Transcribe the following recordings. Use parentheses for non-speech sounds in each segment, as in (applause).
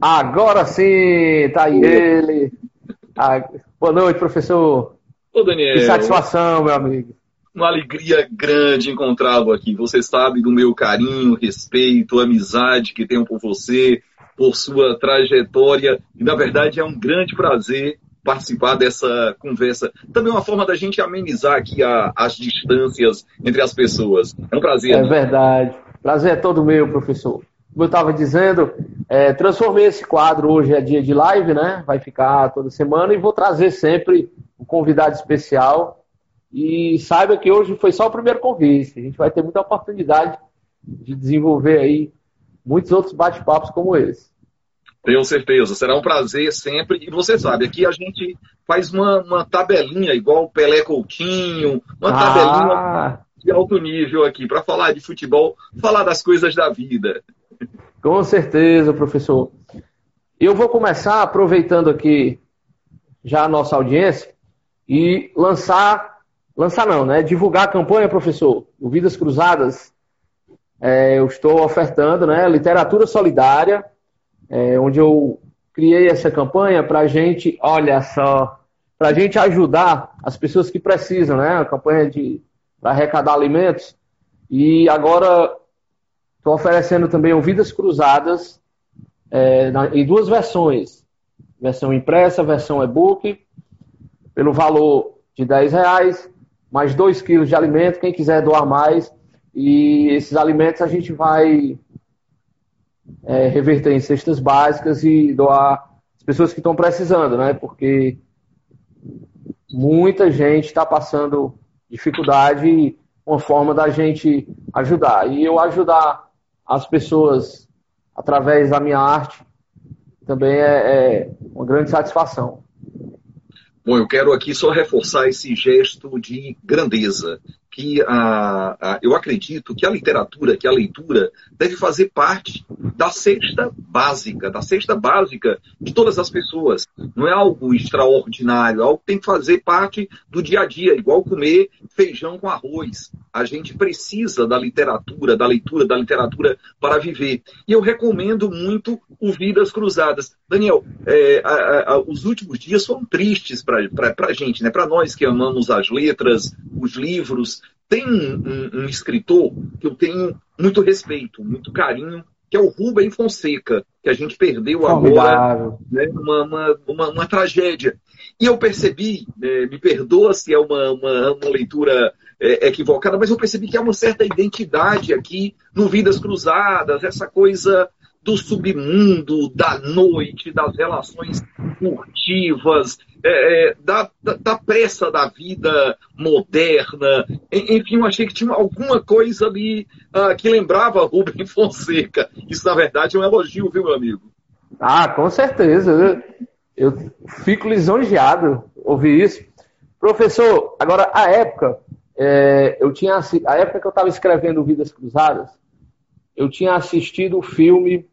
Agora sim, tá aí ele. Ah, boa noite, professor. Ô, Daniel. Que satisfação, meu amigo. Uma alegria grande encontrá-lo aqui. Você sabe do meu carinho, respeito, amizade que tenho por você, por sua trajetória. E, na verdade, é um grande prazer participar dessa conversa. Também é uma forma da gente amenizar aqui a, as distâncias entre as pessoas. É um prazer. É né? verdade. Prazer é todo meu, professor. Como eu estava dizendo, é, transformei esse quadro, hoje é dia de live, né? Vai ficar toda semana e vou trazer sempre um convidado especial. E saiba que hoje foi só o primeiro convite. A gente vai ter muita oportunidade de desenvolver aí muitos outros bate-papos como esse. Tenho certeza, será um prazer sempre. E você sabe, aqui a gente faz uma, uma tabelinha, igual o Pelé Coutinho, uma ah. tabelinha de alto nível aqui, para falar de futebol, falar das coisas da vida. Com certeza, professor. Eu vou começar aproveitando aqui já a nossa audiência e lançar, lançar não, né? Divulgar a campanha, professor, o Vidas Cruzadas. É, eu estou ofertando, né? Literatura solidária, é, onde eu criei essa campanha para a gente, olha só, para a gente ajudar as pessoas que precisam, né? A campanha de arrecadar alimentos. E agora Estou oferecendo também o Vidas Cruzadas é, na, em duas versões. Versão impressa, versão e-book, pelo valor de 10 reais, mais 2 quilos de alimento, quem quiser doar mais. E esses alimentos a gente vai é, reverter em cestas básicas e doar as pessoas que estão precisando, né? Porque muita gente está passando dificuldade e uma forma da gente ajudar. E eu ajudar as pessoas através da minha arte também é, é uma grande satisfação. Bom, eu quero aqui só reforçar esse gesto de grandeza, que a, a, eu acredito que a literatura, que a leitura, deve fazer parte da cesta básica, da cesta básica de todas as pessoas. Não é algo extraordinário, é algo que tem que fazer parte do dia a dia, igual comer feijão com arroz. A gente precisa da literatura, da leitura, da literatura para viver. E eu recomendo muito o Vidas Cruzadas. Daniel, é, a, os últimos dias foram tristes para a gente, né? para nós que amamos as letras, os livros. Tem um, um, escritor que eu tenho muito respeito, muito carinho, que é o Rubem Fonseca, que a gente perdeu agora, né? uma, uma, uma, uma, tragédia. E eu percebi, né? me perdoa se é uma, uma, uma leitura é, equivocada, mas eu percebi que há uma certa identidade aqui no Vidas Cruzadas, essa coisa do submundo, da noite, das relações furtivas, é, é, da, da, da, pressa da vida moderna. Enfim, eu achei que tinha alguma coisa ali uh, que lembrava (laughs) Rubem Fonseca. Isso, na verdade, é um elogio, viu, meu amigo? Ah, com certeza. Eu, eu fico lisonjeado ouvir isso. Professor, agora, a época, é, eu tinha a época que eu estava escrevendo Vidas Cruzadas, eu tinha assistido o filme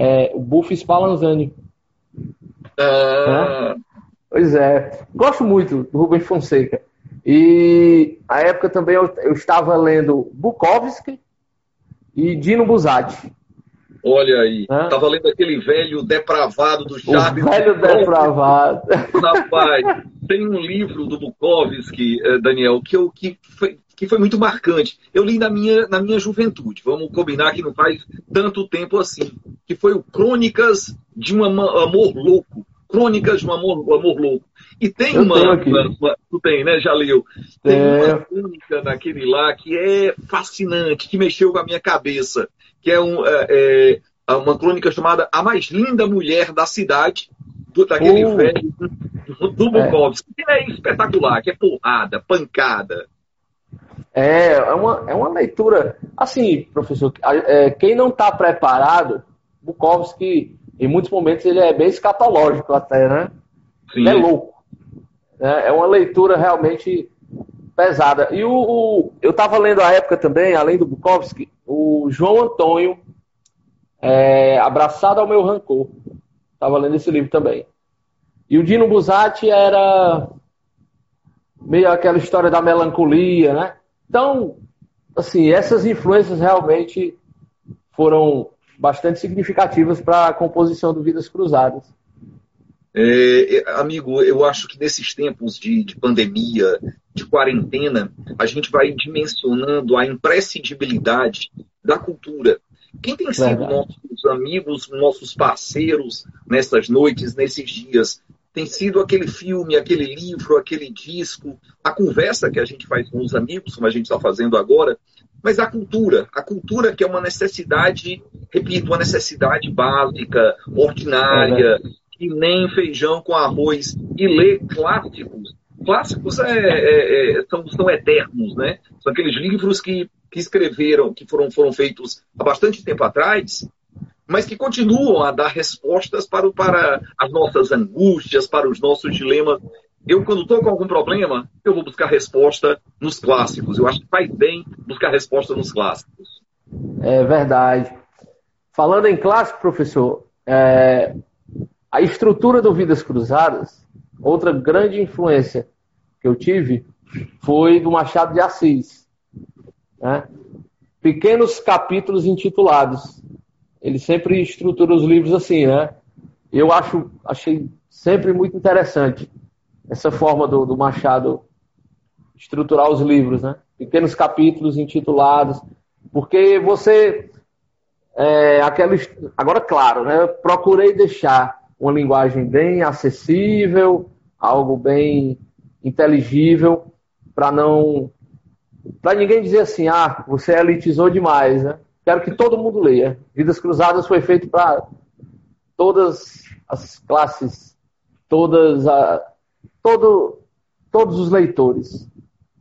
é, o Buff Spallanzani. Ah. Né? Pois é. Gosto muito do Rubens Fonseca. E a época também eu, eu estava lendo Bukowski e Dino Buzzati. Olha aí, estava lendo aquele velho depravado do Charles. O velho depravado. Rapaz, tem um livro do Bukowski, eh, Daniel, que, eu, que foi, que foi muito marcante. Eu li na minha, na minha juventude, vamos combinar que não faz tanto tempo assim, que foi o Crônicas de um Amor Louco. Crônicas de um Amor, amor Louco. E tem uma, uma, uma, Tu tem, né? Já leu. Tem é. uma crônica naquele lá que é fascinante, que mexeu com a minha cabeça. Que é, um, é, é uma crônica chamada A Mais Linda Mulher da Cidade, do, daquele uh. velho do, do Bukowski. É. Que é espetacular, que é porrada, pancada. É, é uma, é uma leitura. Assim, professor, é, quem não está preparado, Bukowski, em muitos momentos, ele é bem escatológico até, né? Sim. Ele é louco. É, é uma leitura realmente pesada. E o, o eu estava lendo à época também, além do Bukowski, o João Antônio, é, Abraçado ao Meu Rancor. Estava lendo esse livro também. E o Dino Buzzati era meio aquela história da melancolia, né? Então, assim, essas influências realmente foram bastante significativas para a composição do Vidas Cruzadas. É, é, amigo, eu acho que nesses tempos de, de, pandemia, de quarentena, a gente vai dimensionando a imprescindibilidade da cultura. Quem tem sido Verdade. nossos amigos, nossos parceiros nessas noites, nesses dias? Tem sido aquele filme, aquele livro, aquele disco, a conversa que a gente faz com os amigos, como a gente está fazendo agora, mas a cultura, a cultura que é uma necessidade, repito, uma necessidade básica, ordinária, que nem feijão com arroz, e ler clássicos. Clássicos é, é, é, são, são eternos, né? São aqueles livros que, que escreveram, que foram, foram feitos há bastante tempo atrás, mas que continuam a dar respostas para, para as nossas angústias, para os nossos dilemas. Eu, quando estou com algum problema, eu vou buscar resposta nos clássicos. Eu acho que faz bem buscar resposta nos clássicos. É verdade. Falando em clássico, professor, é, a estrutura do Vidas Cruzadas, outra grande influência que eu tive foi do Machado de Assis. Né? Pequenos capítulos intitulados. Ele sempre estrutura os livros assim, né? Eu acho, achei sempre muito interessante essa forma do, do Machado estruturar os livros, né? Pequenos capítulos intitulados, porque você é, aquela, agora claro, né? Procurei deixar uma linguagem bem acessível, algo bem inteligível, para não. Para ninguém dizer assim, ah, você elitizou demais, né? Quero que todo mundo leia. Vidas Cruzadas foi feito para todas as classes, todas a, todo, todos os leitores.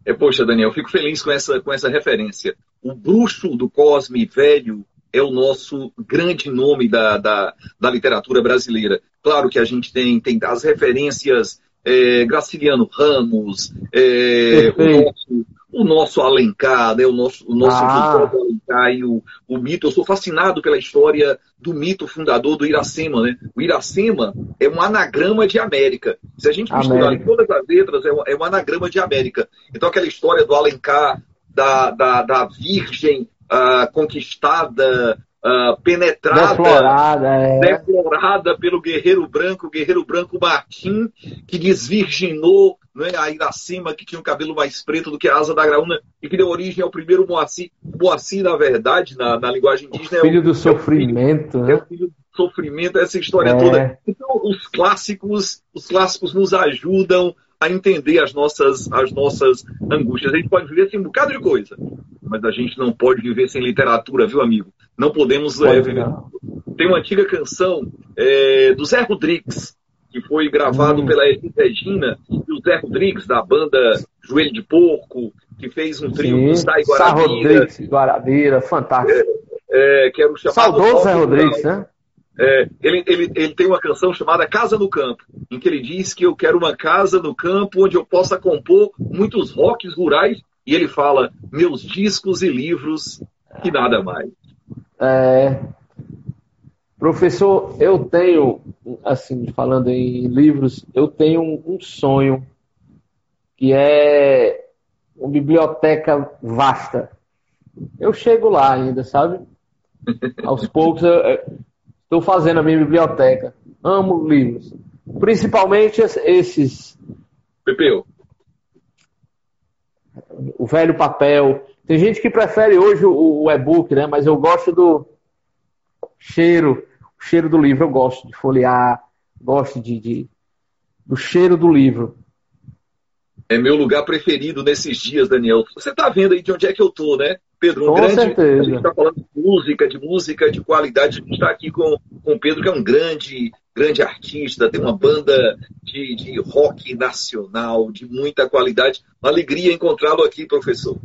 É, poxa, Daniel, fico feliz com essa, com essa referência. O bruxo do Cosme velho é o nosso grande nome da, da, da literatura brasileira. Claro que a gente tem, tem as referências é, Graciliano Ramos, é, o, nosso, o nosso Alencar, né, o nosso, o nosso ah. Alencar e o, o mito. Eu sou fascinado pela história do mito fundador do Iracema. Né? O Iracema é um anagrama de América. Se a gente misturar em todas as letras, é um, é um anagrama de América. Então, aquela história do Alencar, da, da, da Virgem uh, conquistada, uh, penetrada, deflorada, é. deflorada pelo guerreiro branco, o guerreiro branco Martim, que desvirginou né, a Iracema, que tinha o um cabelo mais preto do que a asa da graúna, e que deu origem ao primeiro Moacir. Moacir, na verdade, na, na linguagem indígena, o filho é o, do sofrimento. É o filho, né? é o filho do sofrimento, essa história é. toda. Então, os clássicos, os clássicos nos ajudam a entender as nossas, as nossas angústias. A gente pode viver sem um bocado de coisa, mas a gente não pode viver sem literatura, viu, amigo? Não podemos é. Tem uma antiga canção é, do Zé Rodrigues, que foi gravado hum. pela Edith Regina, e o Zé Rodrigues, da banda Joelho de Porco, que fez um trio com Sai Guarabira. Sá Rodrigues, Guarabira, fantástico. É, é, que era o chamado Saudoso Zé Rodrigues, né? É, ele, ele, ele tem uma canção chamada Casa no Campo, em que ele diz que eu quero uma casa no campo onde eu possa compor muitos rocks rurais, e ele fala meus discos e livros e nada mais. É, professor, eu tenho, assim, falando em livros, eu tenho um, um sonho que é uma biblioteca vasta. Eu chego lá ainda, sabe? Aos (laughs) poucos Estou fazendo a minha biblioteca. Amo livros. Principalmente esses. Pepeu. O velho papel. Tem gente que prefere hoje o, o e-book, né? Mas eu gosto do cheiro. O cheiro do livro. Eu gosto de folhear. Gosto de, de do cheiro do livro. É meu lugar preferido nesses dias, Daniel. Você está vendo aí de onde é que eu tô, né? Pedro, um com grande. Certeza. A gente está falando de música, de música de qualidade. A gente está aqui com, com o Pedro, que é um grande, grande artista, tem uma banda de, de rock nacional, de muita qualidade. Uma alegria encontrá-lo aqui, professor.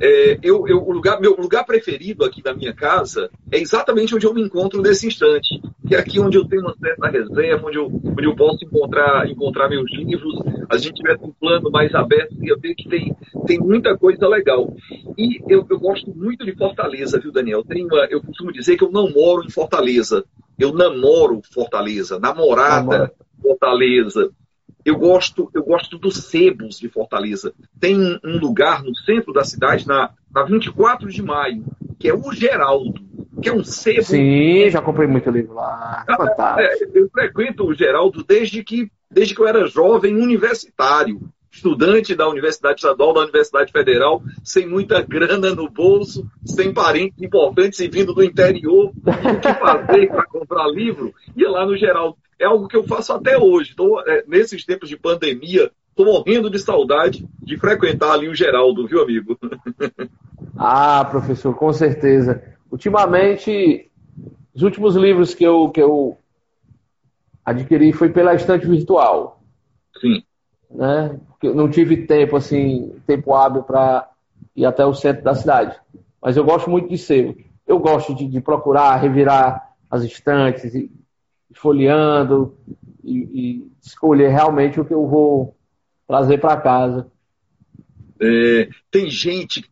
É, eu, eu, o lugar, meu lugar preferido aqui na minha casa é exatamente onde eu me encontro nesse instante, que é aqui onde eu tenho uma certa reserva, onde eu, onde eu posso encontrar, encontrar meus livros. A gente tivesse um plano mais aberto, ia ver que tem, tem muita coisa legal. E eu, eu gosto muito de Fortaleza, viu, Daniel? Tem uma, eu costumo dizer que eu não moro em Fortaleza, eu namoro Fortaleza, namorada Namora. Fortaleza. Eu gosto, eu gosto dos sebos de Fortaleza. Tem um lugar no centro da cidade, na, na 24 de maio, que é o Geraldo. que é um sebo. Sim, já comprei muito livro lá. Ah, Fantástico. É, eu frequento o Geraldo desde que, desde que eu era jovem universitário estudante da Universidade Estadual, da Universidade Federal, sem muita grana no bolso, sem parentes importantes e vindo do interior, o que fazer para comprar livro, ia lá no geral. É algo que eu faço até hoje. Tô, é, nesses tempos de pandemia, estou morrendo de saudade de frequentar ali o Geraldo, viu, amigo? (laughs) ah, professor, com certeza. Ultimamente, os últimos livros que eu, que eu adquiri foi pela estante virtual. Sim. Né? eu não tive tempo, assim, tempo hábil para ir até o centro da cidade. Mas eu gosto muito de ser. Eu gosto de, de procurar, revirar as estantes, e, folheando e, e, escolher realmente o que eu vou trazer para casa. É, tem gente,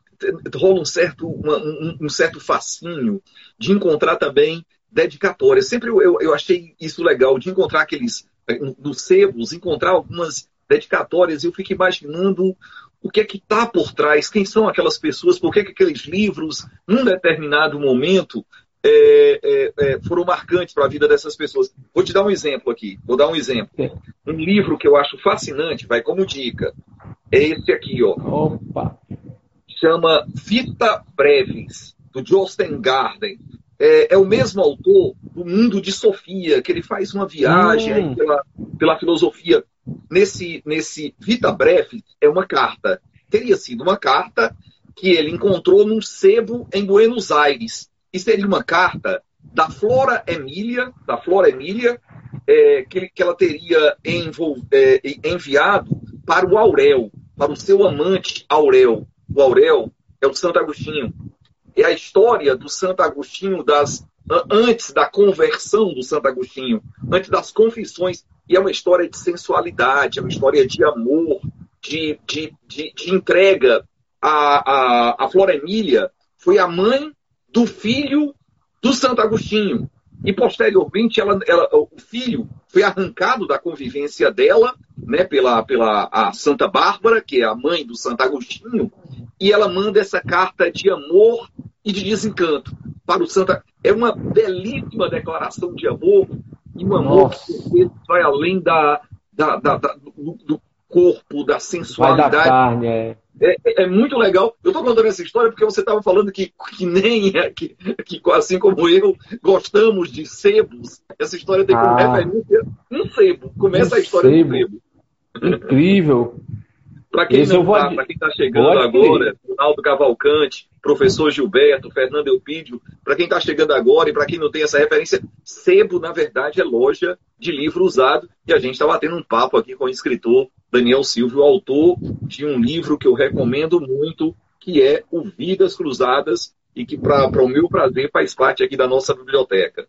rola um certo, uma, um, um, certo fascínio de encontrar também dedicatórias. Sempre eu, eu, eu achei isso legal, de encontrar aqueles, nos sebos, encontrar algumas dedicatórias, eu fico imaginando o que é que está por trás, quem são aquelas pessoas, por que, que aqueles livros, num determinado momento, é, é, é, foram marcantes para a vida dessas pessoas. Vou te dar um exemplo aqui, vou dar um exemplo. Um livro que eu acho fascinante, vai como dica, é esse aqui, ó. Opa! Chama Vita Brevis, do Josten Garden. É, é, o mesmo autor do Mundo de Sofia, que ele faz uma viagem hum. pela, pela filosofia nesse, nesse Vita Breve é uma carta. Teria sido uma carta que ele encontrou num sebo em Buenos Aires. E seria uma carta da Flora Emília, da Flora Emília, é, que, que, ela teria envol, é, enviado para o Aurel, para o seu amante Aurel. O Aurel é o Santo Agostinho. É a história do Santo Agostinho das antes da conversão do Santo Agostinho, antes das confissões e é uma história de sensualidade, é uma história de amor, de, de, de, de entrega. A, a, a Flora Emília foi a mãe do filho do Santo Agostinho. E posteriormente, ela, ela, o filho foi arrancado da convivência dela, né, pela, pela a Santa Bárbara, que é a mãe do Santo Agostinho, e ela manda essa carta de amor e de desencanto para o Santa. É uma belíssima declaração de amor e um amor Nossa. que vai além da, da, da, da do, do, corpo, da sensualidade. Vai da carne, é. É, é, é, muito legal. Eu estou contando essa história porque você estava falando que, que nem é, que, que, assim como eu, gostamos de sebos. Essa história tem como ah. referência um sebo. Começa um a história sebo. do sebo. Incrível. Para quem não está, para quem está chegando agora, Ronaldo Cavalcante, professor Gilberto, Fernando Elpídio, para quem está chegando agora e para quem não tem essa referência, Sebo, na verdade, é loja de livro usado. E a gente está batendo um papo aqui com o escritor Daniel Silvio, autor de um livro que eu recomendo muito, que é O Vidas Cruzadas, e que, para o meu prazer, faz parte aqui da nossa biblioteca.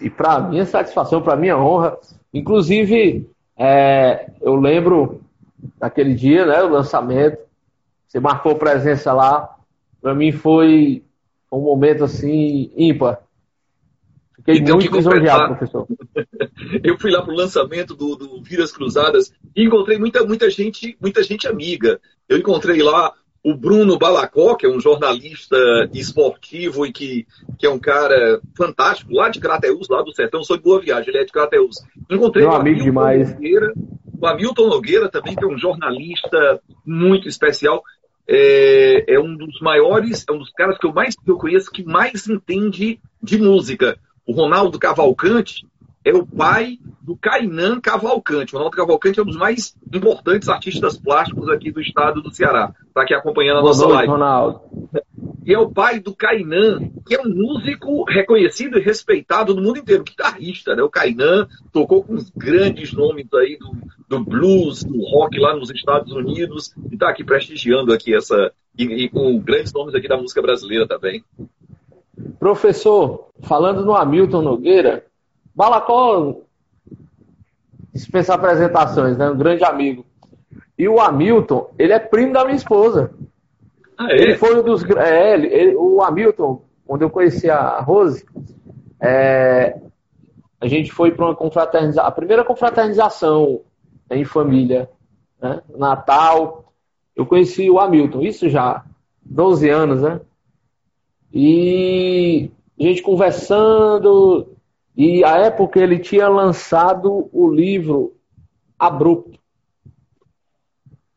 E para minha satisfação, para minha honra, inclusive, é, eu lembro naquele dia, né, o lançamento. Você marcou presença lá. Para mim foi um momento assim ímpar. Fiquei então, muito lisonjeado, professor. (laughs) Eu fui lá para o lançamento do, do Vidas Cruzadas e encontrei muita, muita gente, muita gente amiga. Eu encontrei lá o Bruno Balacó, que é um jornalista esportivo e que, que é um cara fantástico, lá de Crateus, lá do sertão, sou de Boa Viagem, ele é de Crateus. Encontrei Meu amigo demais. O Hamilton Nogueira também, que é um jornalista muito especial. É, é, um dos maiores, é um dos caras que eu mais que eu conheço que mais entende de música. O Ronaldo Cavalcante é o pai do Kainan Cavalcante. O Ronaldo Cavalcante é um dos mais importantes artistas plásticos aqui do estado do Ceará. Está aqui acompanhando a Boa nossa noite, live. Ronaldo. E é o pai do Kainan, que é um músico reconhecido e respeitado no mundo inteiro, guitarrista, né? O Kainan tocou com os grandes nomes aí do, do blues, do rock lá nos Estados Unidos, e está aqui prestigiando aqui essa. E, e com grandes nomes aqui da música brasileira também. Professor, falando no Hamilton Nogueira, Balacó dispensar apresentações, né? Um grande amigo. E o Hamilton, ele é primo da minha esposa. Ah, é? Ele foi um dos. É, ele, o Hamilton, quando eu conheci a Rose, é, a gente foi para uma confraternização, a primeira confraternização em família, né? Natal. Eu conheci o Hamilton, isso já 12 anos, né? E a gente conversando, e a época ele tinha lançado o livro Abrupto.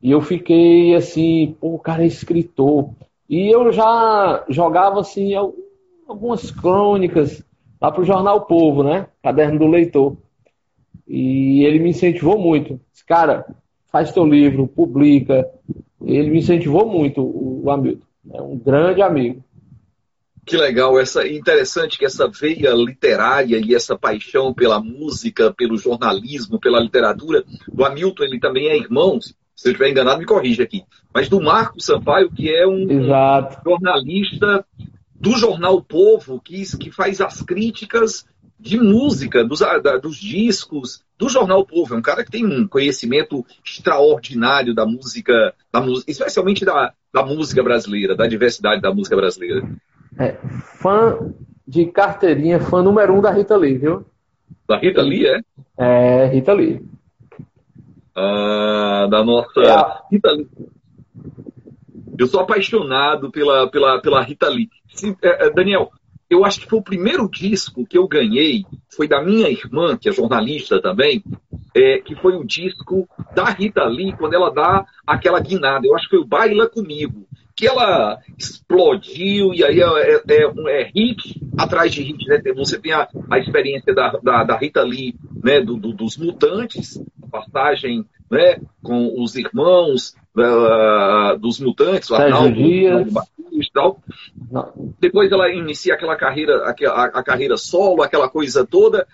E eu fiquei assim, pô, o cara é escritor. E eu já jogava assim algumas crônicas lá pro jornal Povo, né? Caderno do Leitor. E ele me incentivou muito. Disse, cara, faz teu livro, publica. Ele me incentivou muito, o Hamilton. É um grande amigo. Que legal, essa interessante que essa veia literária e essa paixão pela música, pelo jornalismo, pela literatura, o Hamilton ele também é irmão, se eu estiver enganado me corrija aqui, mas do Marco Sampaio, que é um Exato. jornalista do jornal Povo, que, que faz as críticas de música, dos, da, dos discos, do jornal Povo. É um cara que tem um conhecimento extraordinário da música, da especialmente da, da música brasileira, da diversidade da música brasileira. É, fã de carteirinha, fã número um da Rita Lee, viu? Da Rita Lee, é? É, Rita Lee. Ah, da nossa é. Rita Lee. Eu sou apaixonado pela, pela, pela Rita Lee. É, é, Daniel, eu acho que foi o primeiro disco que eu ganhei, foi da minha irmã, que é jornalista também, é, que foi o disco da Rita Lee, quando ela dá aquela guinada. Eu acho que foi o Baila Comigo que ela explodiu e aí é, é, é, é hit atrás de hit, né? Você tem a, a experiência da, da, da, Rita Lee, né? Do, do, dos Mutantes, passagem, né? Com os irmãos uh, dos Mutantes, o Arnaldo, e tal. Depois ela inicia aquela carreira, a, a, carreira solo, aquela coisa toda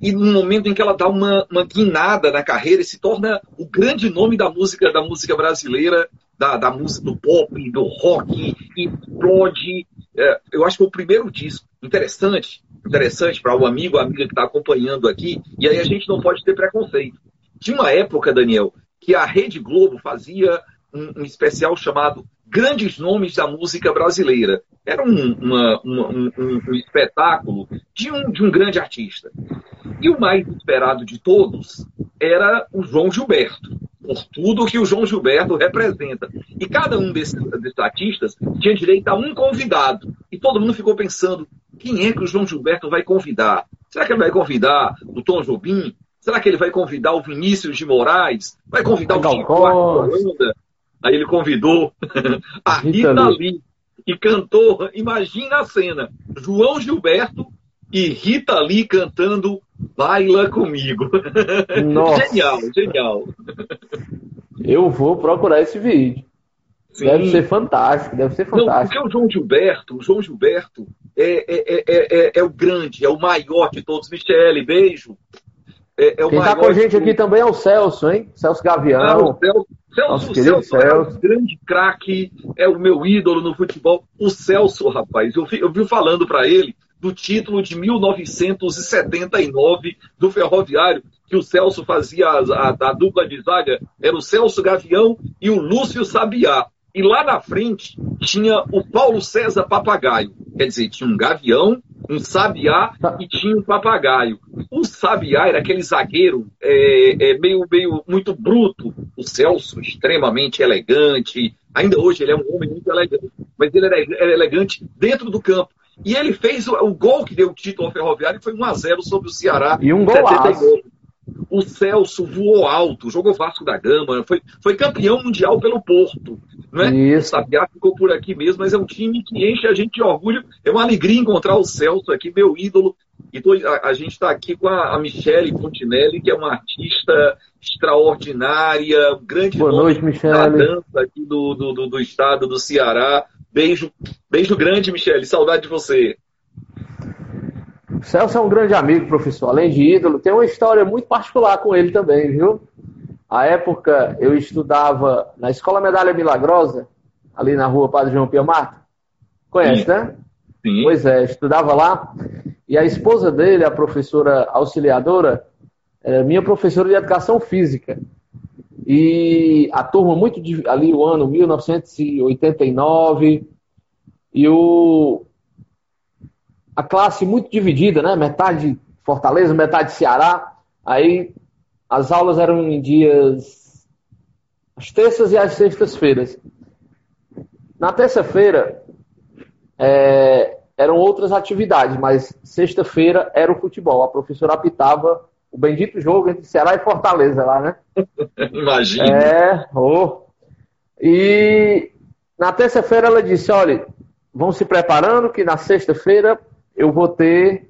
e no momento em que ela dá uma, uma guinada na carreira e se torna o grande nome da música da música brasileira da, da música do pop, do rock, explode. É, eu acho que foi o primeiro disco interessante, interessante para o amigo, a amiga que está acompanhando aqui, e aí a gente não pode ter preconceito. Tinha uma época, Daniel, que a Rede Globo fazia um, um especial chamado Grandes Nomes da Música Brasileira. Era um, uma, uma, um, um, espetáculo de um, de um grande artista. E o mais esperado de todos era o João Gilberto por tudo que o João Gilberto representa. E cada um desses, desses artistas tinha direito a um convidado. E todo mundo ficou pensando: quem é que o João Gilberto vai convidar? Será que ele vai convidar o Tom Jobim? Será que ele vai convidar o Vinícius de Moraes? Vai convidar o Chico Holanda? Aí ele convidou (laughs) a Rita Lee e cantou, imagina a cena, João Gilberto e Rita Lee cantando Baila Comigo. (laughs) Nossa. genial, genial. Eu vou procurar esse vídeo. Sim. Deve ser fantástico, deve ser fantástico. Não, porque o João Gilberto, o João Gilberto é, é, é, é, o grande, é o maior de todos. Michele, beijo. É, é Quem está com a gente aqui também é o Celso, hein? Celso Gavião. Ah, o Celso, Celso, Celso, Celso. é um grande craque, é o meu ídolo no futebol. O Celso, rapaz, eu vi, eu vi falando para ele do título de 1979 do Ferroviário, que o Celso fazia a, a, a, dupla de zaga, era o Celso Gavião e o Lúcio Sabiá. E lá na frente tinha o Paulo César Papagaio. Quer dizer, tinha um gavião, um sabiá e tinha um papagaio. O sabiá era aquele zagueiro é, é, meio, meio muito bruto. O Celso, extremamente elegante. Ainda hoje ele é um homem muito elegante. Mas ele era, era elegante dentro do campo. E ele fez o, o gol que deu o título ao Ferroviário, que foi 1 a 0 sobre o Ceará. E um gol O Celso voou alto, jogou Vasco da Gama, foi, foi campeão mundial pelo Porto. Não é? Isso. O Sabiá ficou por aqui mesmo, mas é um time que enche a gente de orgulho. É uma alegria encontrar o Celso aqui, meu ídolo. E tô, a, a, gente está aqui com a, a Michele Fontinelli, que é uma artista extraordinária, um grande Boa noite, Michele. da dança aqui do, do, do, do estado do Ceará. Beijo, beijo grande, Michele. Saudade de você. O Celso é um grande amigo, professor. Além de ídolo, tem uma história muito particular com ele também, viu? A época eu estudava na Escola Medalha Milagrosa, ali na rua Padre João Pia Marta. Conhece, Sim. né? Sim. Pois é, estudava lá. E a esposa dele, a professora auxiliadora, era minha professora de educação física. E a turma muito ali o ano 1989 e o a classe muito dividida, né? Metade Fortaleza, metade Ceará. Aí as aulas eram em dias as terças e as sextas-feiras. Na terça-feira é, eram outras atividades, mas sexta-feira era o futebol. A professora apitava o bendito jogo entre Ceará e Fortaleza lá, né? (laughs) Imagina. É, oh. E na terça-feira ela disse: olha, vão se preparando que na sexta-feira eu vou ter.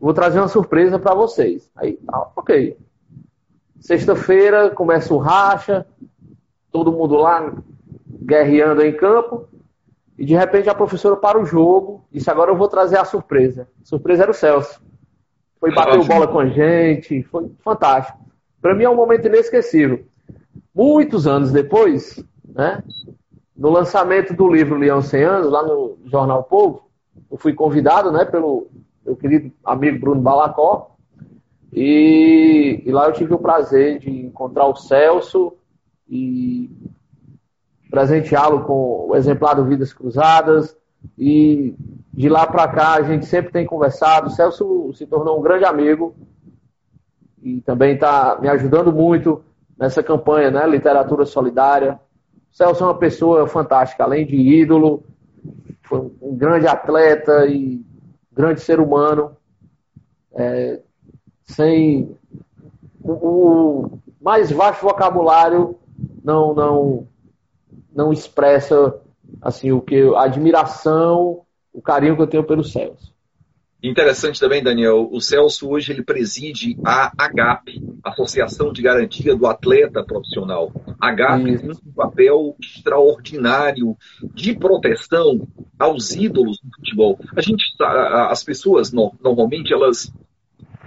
Vou trazer uma surpresa para vocês. Aí, ah, ok. Sexta-feira começa o racha, todo mundo lá guerreando em campo. E de repente a professora para o jogo, disse: agora eu vou trazer a surpresa. A surpresa era o Celso. Foi bater bola com a gente, foi fantástico. Para mim é um momento inesquecível. Muitos anos depois, né, no lançamento do livro Leão 100 Anos, lá no Jornal Povo, eu fui convidado né, pelo meu querido amigo Bruno Balacó, e, e lá eu tive o prazer de encontrar o Celso e presenteá-lo com o exemplar do Vidas Cruzadas, e de lá para cá a gente sempre tem conversado. O Celso se tornou um grande amigo e também está me ajudando muito nessa campanha, né? Literatura Solidária. O Celso é uma pessoa fantástica, além de ídolo, foi um grande atleta e grande ser humano. É, sem o, mais vasto vocabulário não não não expressa assim o que a admiração, o carinho que eu tenho pelo Celso. Interessante também, Daniel, o Celso hoje ele preside a AGAP, Associação de Garantia do Atleta Profissional. A AGAP tem um papel extraordinário de proteção aos ídolos do futebol. A gente, as pessoas normalmente elas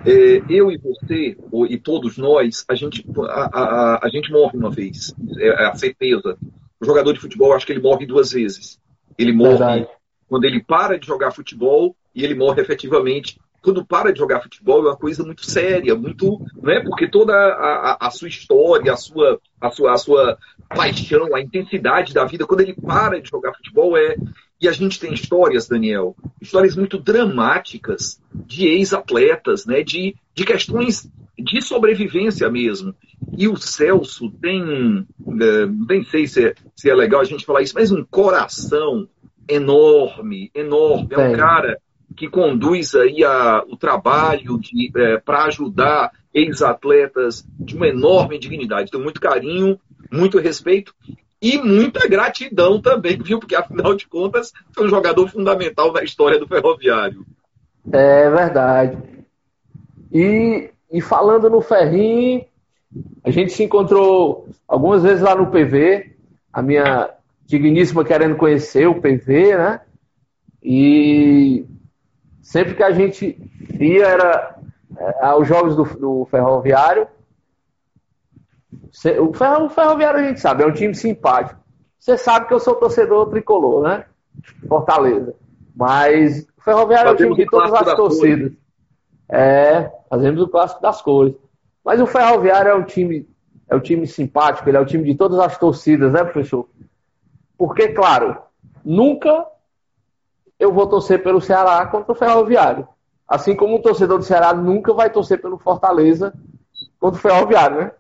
é, eu e você, e todos nós, a gente, a, a, a gente morre uma vez, é, é a certeza. O jogador de futebol, acho que ele morre duas vezes. Ele morre Verdade. quando ele para de jogar futebol e ele morre efetivamente. Quando para de jogar futebol é uma coisa muito séria, muito, né? Porque toda a, a, a sua história, a sua, a sua, a sua paixão, a intensidade da vida, quando ele para de jogar futebol é e a gente tem histórias, Daniel, histórias muito dramáticas de ex-atletas, né? De, de questões de sobrevivência mesmo. E o Celso tem, é, nem sei se é, se é legal a gente falar isso, mas um coração enorme, enorme. É um cara que conduz aí a, o trabalho é, para ajudar ex-atletas de uma enorme dignidade. Tenho muito carinho, muito respeito e muita gratidão também, viu? Porque afinal de contas foi um jogador fundamental na história do Ferroviário. É verdade. E, e falando no Ferrinho, a gente se encontrou algumas vezes lá no PV, a minha digníssima querendo conhecer o PV, né? E sempre que a gente ia era é, aos jogos do, do Ferroviário. O, ferro, o Ferroviário a gente sabe, é um time simpático. Você sabe que eu sou torcedor tricolor, né? Fortaleza. Mas o Ferroviário fazemos é um time de todas as torcidas. É, fazemos o clássico das cores. Mas o Ferroviário é um time, é um time simpático, ele é o time de todas as torcidas, né, professor? Porque, claro, nunca eu vou torcer pelo Ceará contra o Ferroviário. Assim como o torcedor do Ceará nunca vai torcer pelo Fortaleza contra o Ferroviário, né?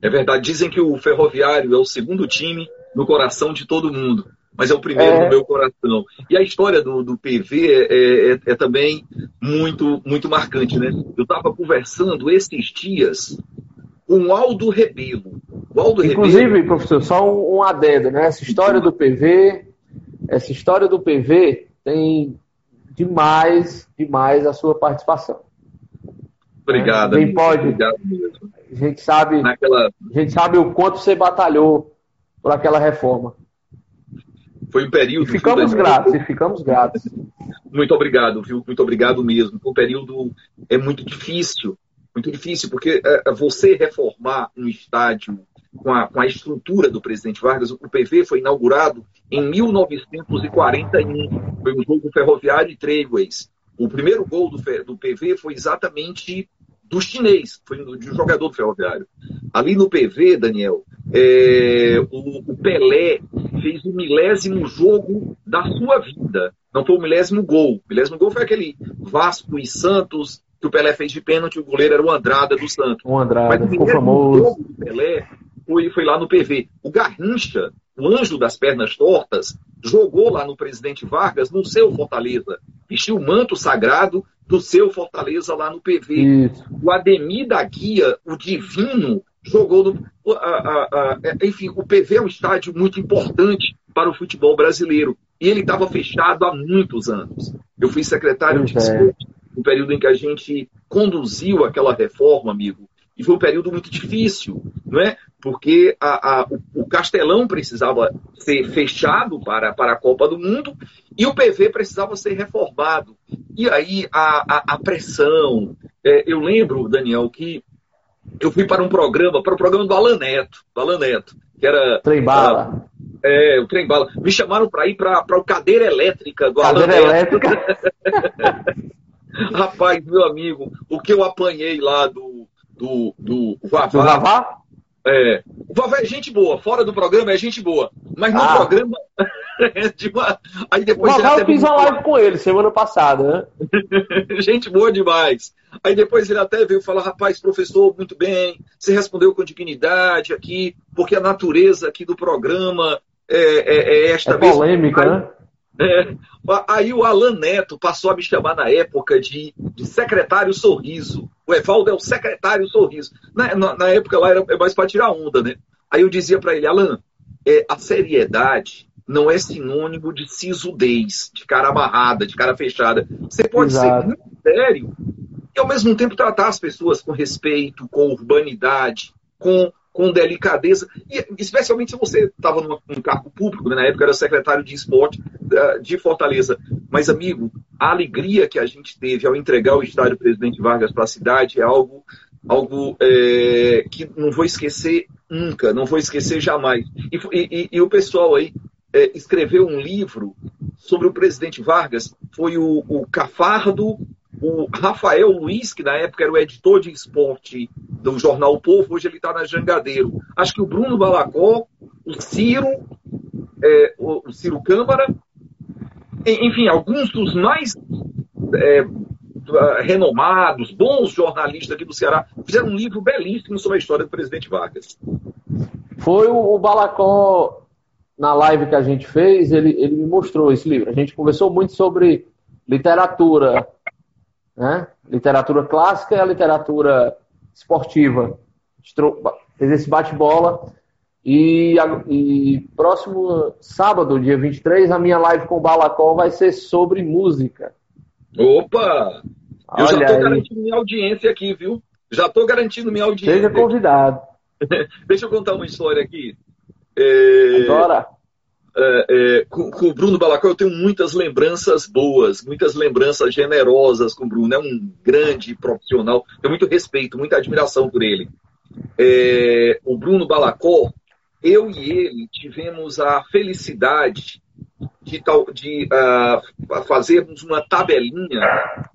É verdade. Dizem que o Ferroviário é o segundo time no coração de todo mundo mas é o primeiro é... no meu coração. E a história do, do PV é, é, é, é também muito, muito marcante, né? Eu estava conversando esses dias com o Aldo Rebelo. O Aldo Inclusive, Rebelo... professor, só um, um adendo, né? Essa história do PV, essa história do PV tem demais, demais a sua participação. Obrigado. Quem pode. Obrigado mesmo. A gente sabe, Naquela... a gente sabe o quanto você batalhou por aquela reforma. Foi um período. E ficamos gratos, e ficamos gratos. Muito obrigado, viu? Muito obrigado mesmo. Um período é muito difícil, muito difícil, porque é, você reformar um estádio com a, com a estrutura do presidente Vargas, o PV foi inaugurado em 1941. Foi um jogo ferroviário e Trailways. O primeiro gol do, do PV foi exatamente do chinês, foi de um jogador do ferroviário. Ali no PV, Daniel, é, o, o, Pelé fez o milésimo jogo da sua vida. Não foi o milésimo gol. O milésimo gol foi aquele Vasco e Santos que o Pelé fez de pênalti, o goleiro era o Andrada do Santos. O Andrada, Mas o ficou famoso. jogo do Pelé foi, foi lá no PV. O Garrincha, o anjo das pernas tortas, jogou lá no presidente Vargas, no seu Fortaleza. Vestiu o manto sagrado do seu Fortaleza lá no PV. Isso. O Ademir da Guia, o divino, jogou no. A, a, a, enfim, o PV é um estádio muito importante para o futebol brasileiro. E ele estava fechado há muitos anos. Eu fui secretário de esporte no período em que a gente conduziu aquela reforma, amigo. E foi um período muito difícil, não é? Porque a, a, o, Castelão precisava ser fechado para, para a Copa do Mundo e o PV precisava ser reformado. E aí a, a, pressão. É, eu lembro, Daniel, que eu fui para um programa, para o programa do Alan Neto, do Alan Neto, que era. Trem bala. É, o trem bala. Me chamaram para ir para a cadeira elétrica do cadeira Alan elétrica. (laughs) Rapaz, meu amigo, o que eu apanhei lá do, do, do Vavá. Do Vavá? É. O Vavá é gente boa, fora do programa é gente boa. Mas no ah. programa. (laughs) É uma... Aí depois o Vavá eu fiz uma live com ele semana passada, né? (laughs) gente boa demais. Aí depois ele até veio falar, rapaz, professor, muito bem, você respondeu com dignidade aqui, porque a natureza aqui do programa é, é, é esta é polêmica, né? (laughs) É, aí o Alan Neto passou a me chamar na época de, de secretário sorriso. O Evaldo é o secretário sorriso. Na, na, na época lá era mais para tirar onda, né? Aí eu dizia para ele, Alan, é, a seriedade não é sinônimo de sisudez, de cara amarrada, de cara fechada. Você pode Exato. ser muito sério e ao mesmo tempo tratar as pessoas com respeito, com urbanidade, com com delicadeza, e especialmente se você estava num cargo público, né? na época era secretário de esporte uh, de Fortaleza. Mas, amigo, a alegria que a gente teve ao entregar o estádio Presidente Vargas para a cidade é algo, algo é, que não vou esquecer nunca, não vou esquecer jamais. E, e, e o pessoal aí é, escreveu um livro sobre o presidente Vargas, foi o, o Cafardo o Rafael Luiz, que na época era o editor de esporte do jornal o Povo, hoje ele está na Jangadeiro. Acho que o Bruno Balacó, o Ciro, é, o Ciro Câmara, enfim, alguns dos mais é, renomados, bons jornalistas aqui do Ceará, fizeram um livro belíssimo sobre a história do presidente Vargas. Foi o Balacó, na live que a gente fez, ele, ele me mostrou esse livro. A gente conversou muito sobre literatura, né? Literatura clássica e a literatura esportiva. A gente fez esse bate-bola. E, e, próximo sábado, dia 23, a minha live com o Balacol vai ser sobre música. Opa! Eu Olha já estou garantindo minha audiência aqui, viu? Já estou garantindo minha audiência. Seja convidado. (laughs) Deixa eu contar uma história aqui. É... Agora é, é, com, com, o Bruno Balacó eu tenho muitas lembranças boas, muitas lembranças generosas com o Bruno. É um grande profissional, tenho muito respeito, muita admiração por ele. É, o Bruno Balacó, eu e ele tivemos a felicidade de, de uh, fazermos uma tabelinha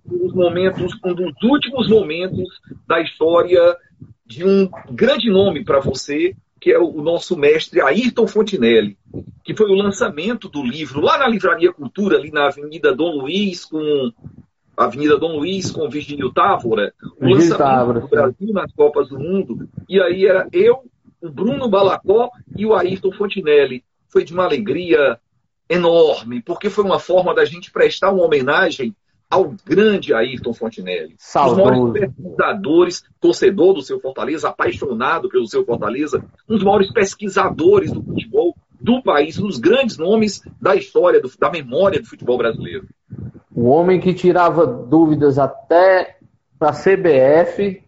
dos momentos, um dos últimos momentos da história de um grande nome para você, que é o nosso mestre Ayrton Fontinelli, que foi o lançamento do livro lá na Livraria Cultura, ali na Avenida Dom Luiz, com Avenida Dom Luiz com Virgílio Távora, o Virgílio lançamento Távora, do Brasil nas Copas do Mundo. E aí era eu, o Bruno Balacó e o Ayrton Fontinelli. Foi de uma alegria enorme, porque foi uma forma da gente prestar uma homenagem ao grande Ayrton Fontinelli. Saudoso. Um dos maiores pesquisadores, torcedor do seu Fortaleza, apaixonado pelo seu Fortaleza, um dos maiores pesquisadores do futebol do país, um dos grandes nomes da história, do, da memória do futebol brasileiro. O homem que tirava dúvidas até para a CBF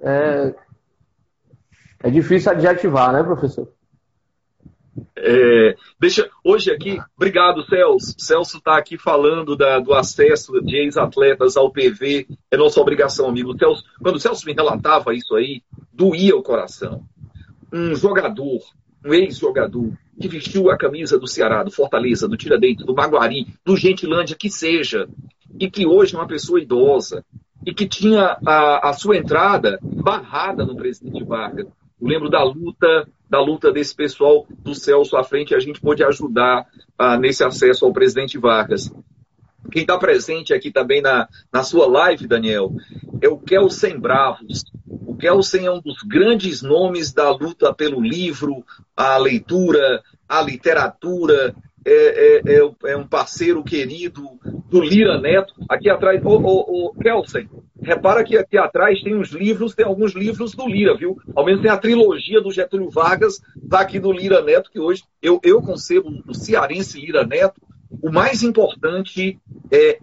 é, é difícil adjetivar, né, professor? É, deixa, hoje aqui, obrigado, Celso. Celso está aqui falando da, do acesso de ex-atletas ao PV. É nossa obrigação, amigo. Celso, quando o Celso me relatava isso aí, doía o coração. Um jogador, um ex-jogador, que vestiu a camisa do Ceará, do Fortaleza, do Tiradentes, do Maguari, do Gentilândia, que seja, e que hoje é uma pessoa idosa, e que tinha a, a sua entrada barrada no presidente Vargas. Eu lembro da luta da luta desse pessoal do Celso à frente, a gente pôde ajudar ah, nesse acesso ao presidente Vargas. Quem está presente aqui também na, na sua live, Daniel, é o Kelsen Bravos. O Kelsen é um dos grandes nomes da luta pelo livro, a leitura, à literatura, é, é, é, é, um parceiro querido do Lira Neto. Aqui atrás, ô, ô, Kelsen, repara que aqui atrás tem uns livros, tem alguns livros do Lira, viu? Ao menos tem a trilogia do Getúlio Vargas, tá aqui do Lira Neto, que hoje eu, eu concebo o cearense Lira Neto o mais importante é,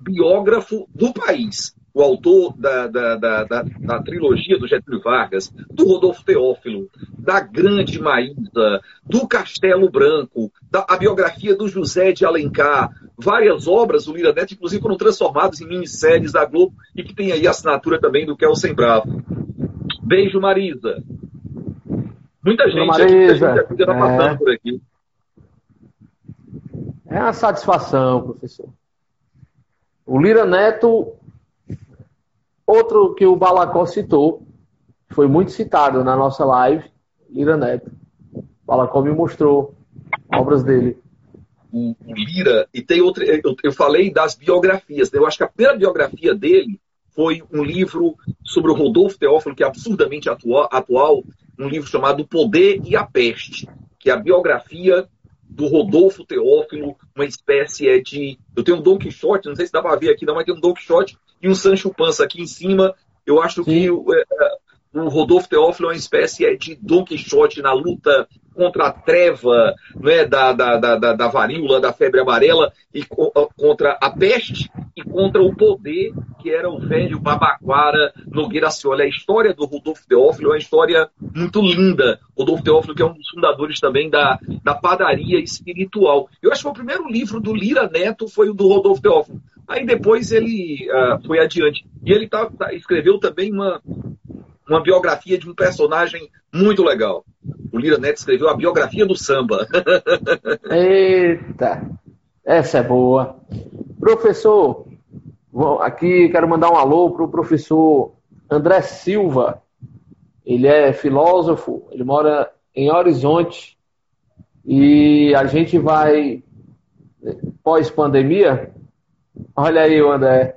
biógrafo do país o autor da, da, da, da, trilogia do Getúlio Vargas, do Rodolfo Teófilo, da Grande Maísa, do Castelo Branco, da, a biografia do José de Alencar, várias obras do Lira Neto, inclusive foram transformadas em minisséries da Globo e que tem aí a assinatura também do Kelsen Bravo. Beijo, Marisa. Muita gente, Marisa. muita gente tá passando é. por aqui. É uma satisfação, professor. O Lira Neto Outro que o Balacó citou, foi muito citado na nossa live, Lira Neto. Balacó me mostrou obras dele. O, Lira, e tem outra, eu, eu falei das biografias, né? eu acho que a primeira biografia dele foi um livro sobre o Rodolfo Teófilo, que é absurdamente atual, atual um livro chamado O Poder e a Peste, que é a biografia do Rodolfo Teófilo, uma espécie de. Eu tenho um Don Quixote, não sei se dá para ver aqui, não, mas tem um Don Quixote e um Sancho Panza aqui em cima. Eu acho Sim. que o, é, o Rodolfo Teófilo é uma espécie de Don Quixote na luta contra a treva né, da, da, da, da varíola, da febre amarela, e contra a peste e contra o poder, que era o velho Babaquara Nogueira Cioli. A história do Rodolfo Teófilo é uma história muito linda. Rodolfo Teófilo, que é um dos fundadores também da, da padaria espiritual. Eu acho que o primeiro livro do Lira Neto foi o do Rodolfo Teófilo. Aí depois ele uh, foi adiante. E ele tá, tá, escreveu também uma, uma biografia de um personagem muito legal. O Lira Neto escreveu a biografia do samba. (laughs) Eita, essa é boa. Professor, aqui quero mandar um alô para o professor André Silva. Ele é filósofo, ele mora em Horizonte e a gente vai, pós-pandemia, olha aí o André.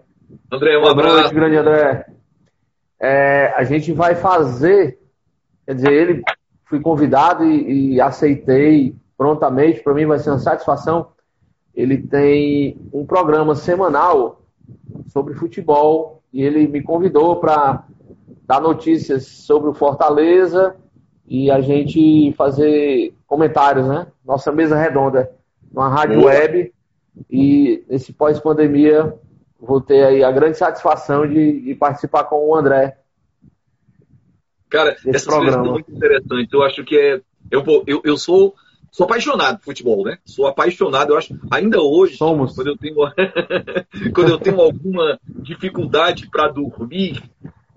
André, um abraço. Noite, grande André é, a gente vai fazer, quer dizer, ele fui convidado e, e aceitei prontamente, para mim vai ser uma satisfação. Ele tem um programa semanal sobre futebol e ele me convidou para dar notícias sobre o Fortaleza e a gente fazer comentários, né? Nossa mesa redonda, uma rádio web e nesse pós-pandemia vou ter aí a grande satisfação de, de participar com o André. Cara, essas coisas são muito interessantes. Eu acho que é. Eu, eu, eu sou, sou apaixonado por futebol, né? Sou apaixonado, eu acho. Ainda hoje, Somos. quando eu tenho, (laughs) quando eu tenho alguma dificuldade para dormir,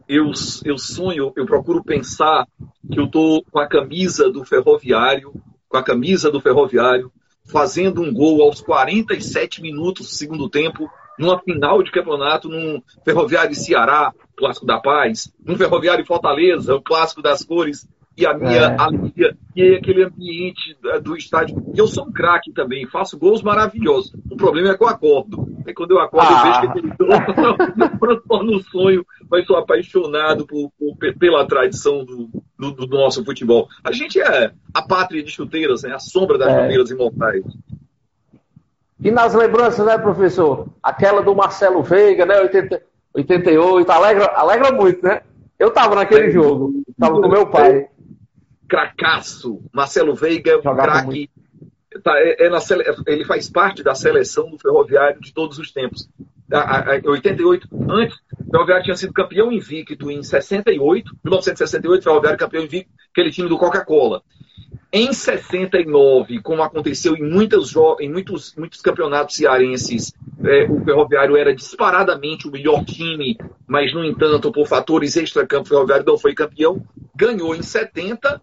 eu, eu sonho, eu procuro pensar que eu tô com a camisa do ferroviário, com a camisa do ferroviário, fazendo um gol aos 47 minutos do segundo tempo numa final de campeonato, num Ferroviário Ceará, Clássico da Paz, num Ferroviário Fortaleza, o Clássico das Cores, e a minha é. alegria, e aquele ambiente do estádio. E eu sou um craque também, faço gols maravilhosos. O problema é que eu acordo. É quando eu acordo, ah. eu vejo que aquele (laughs) gol transforma no sonho, mas sou apaixonado por, por, pela tradição do, do, do, nosso futebol. A gente é a pátria de chuteiras, né? a sombra das é. chuteiras imortais. E nas lembranças, né, professor? Aquela do Marcelo Veiga, né? 80, 88, alegra, alegra muito, né? Eu tava naquele é, jogo, tava com meu pai. Cracaço, Marcelo Veiga, um craque. Tá, é, é ele faz parte da seleção do Ferroviário de todos os tempos. A, a, a 88, antes, o Ferroviário tinha sido campeão invicto em 68, 1968, Ferroviário campeão invicto, aquele time do Coca-Cola. Em 69, como aconteceu em, muitas, em muitos, muitos campeonatos cearenses, é, o Ferroviário era disparadamente o melhor time, mas, no entanto, por fatores extra-campo, o Ferroviário não foi campeão. Ganhou em 70,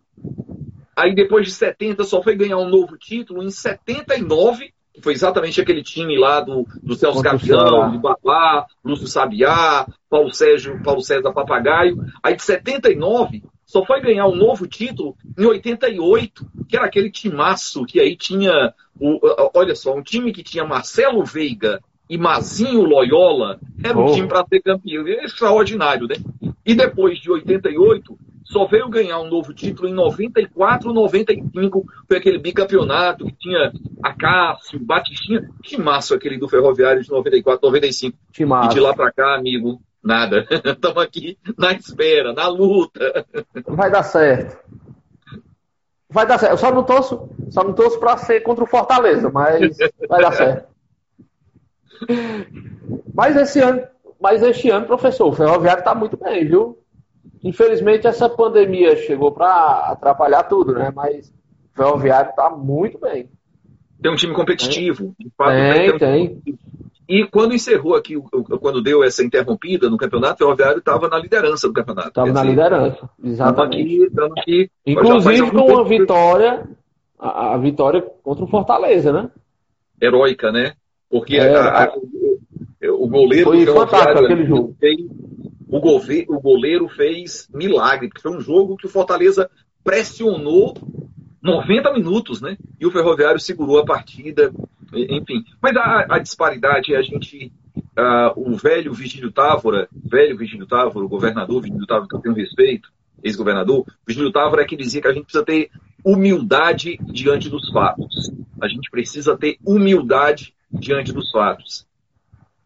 aí depois de 70 só foi ganhar um novo título em 79, que foi exatamente aquele time lá do, do Celso Gavião, de Babá, Lúcio Sabiá, Paulo Sérgio, Paulo César Papagaio. Aí de 79 só foi ganhar um novo título em 88, que era aquele timaço que aí tinha, o, olha só, um time que tinha Marcelo Veiga e Mazinho Loyola, era um oh. time para ser campeão, é extraordinário, né? E depois de 88, só veio ganhar um novo título em 94, 95. Foi aquele bicampeonato que tinha Acácio, Batistinha. Que massa aquele do Ferroviário de 94, 95. Que massa. E de lá para cá, amigo, nada. (laughs) Estamos aqui na espera, na luta. Vai dar certo. Vai dar certo. Eu só não torço, só não torço para ser contra o Fortaleza, mas vai dar certo. Mas esse ano, mas este ano, professor, o Ferroviário está muito bem, viu? Infelizmente essa pandemia chegou para atrapalhar tudo, né? Mas o Ferroviário está muito bem. Tem um time competitivo. Tem, tem. tem. E quando encerrou aqui, quando deu essa interrompida no campeonato, o Ferroviário estava na liderança do campeonato. Estava na liderança, exatamente. Aqui, aqui, Inclusive com uma vitória, a, a, vitória contra o Fortaleza, né? Heróica, né? Porque é, a, a, o goleiro foi fantástico aquele jogo. Fez, o, gover, o goleiro fez milagre, porque foi um jogo que o Fortaleza pressionou 90 minutos, né? E o Ferroviário segurou a partida, enfim. Mas a, a disparidade é a gente. Uh, o velho Virgílio Távora, velho Virgílio Távora, o governador Virgílio Távora, que eu tenho respeito, ex-governador, Virgílio Távora é que dizia que a gente precisa ter humildade diante dos fatos. A gente precisa ter humildade diante dos fatos.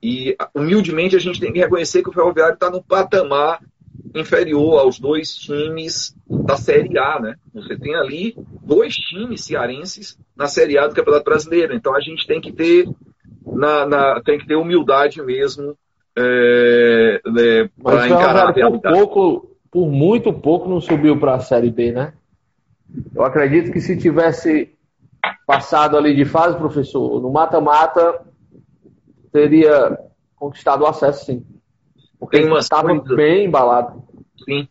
E, humildemente, a gente tem que reconhecer que o Ferroviário está no patamar inferior aos dois times da Série A, né? Você tem ali dois times cearenses na Série A do Campeonato Brasileiro. Então, a gente tem que ter, na, na tem que ter humildade mesmo é, né, para encarar a realidade. Por, pouco, por muito pouco não subiu para a Série B, né? Eu acredito que se tivesse passado ali de fase, professor, no mata-mata, teria conquistado o acesso, sim. Porque tem umas estava bem embalado. Sim.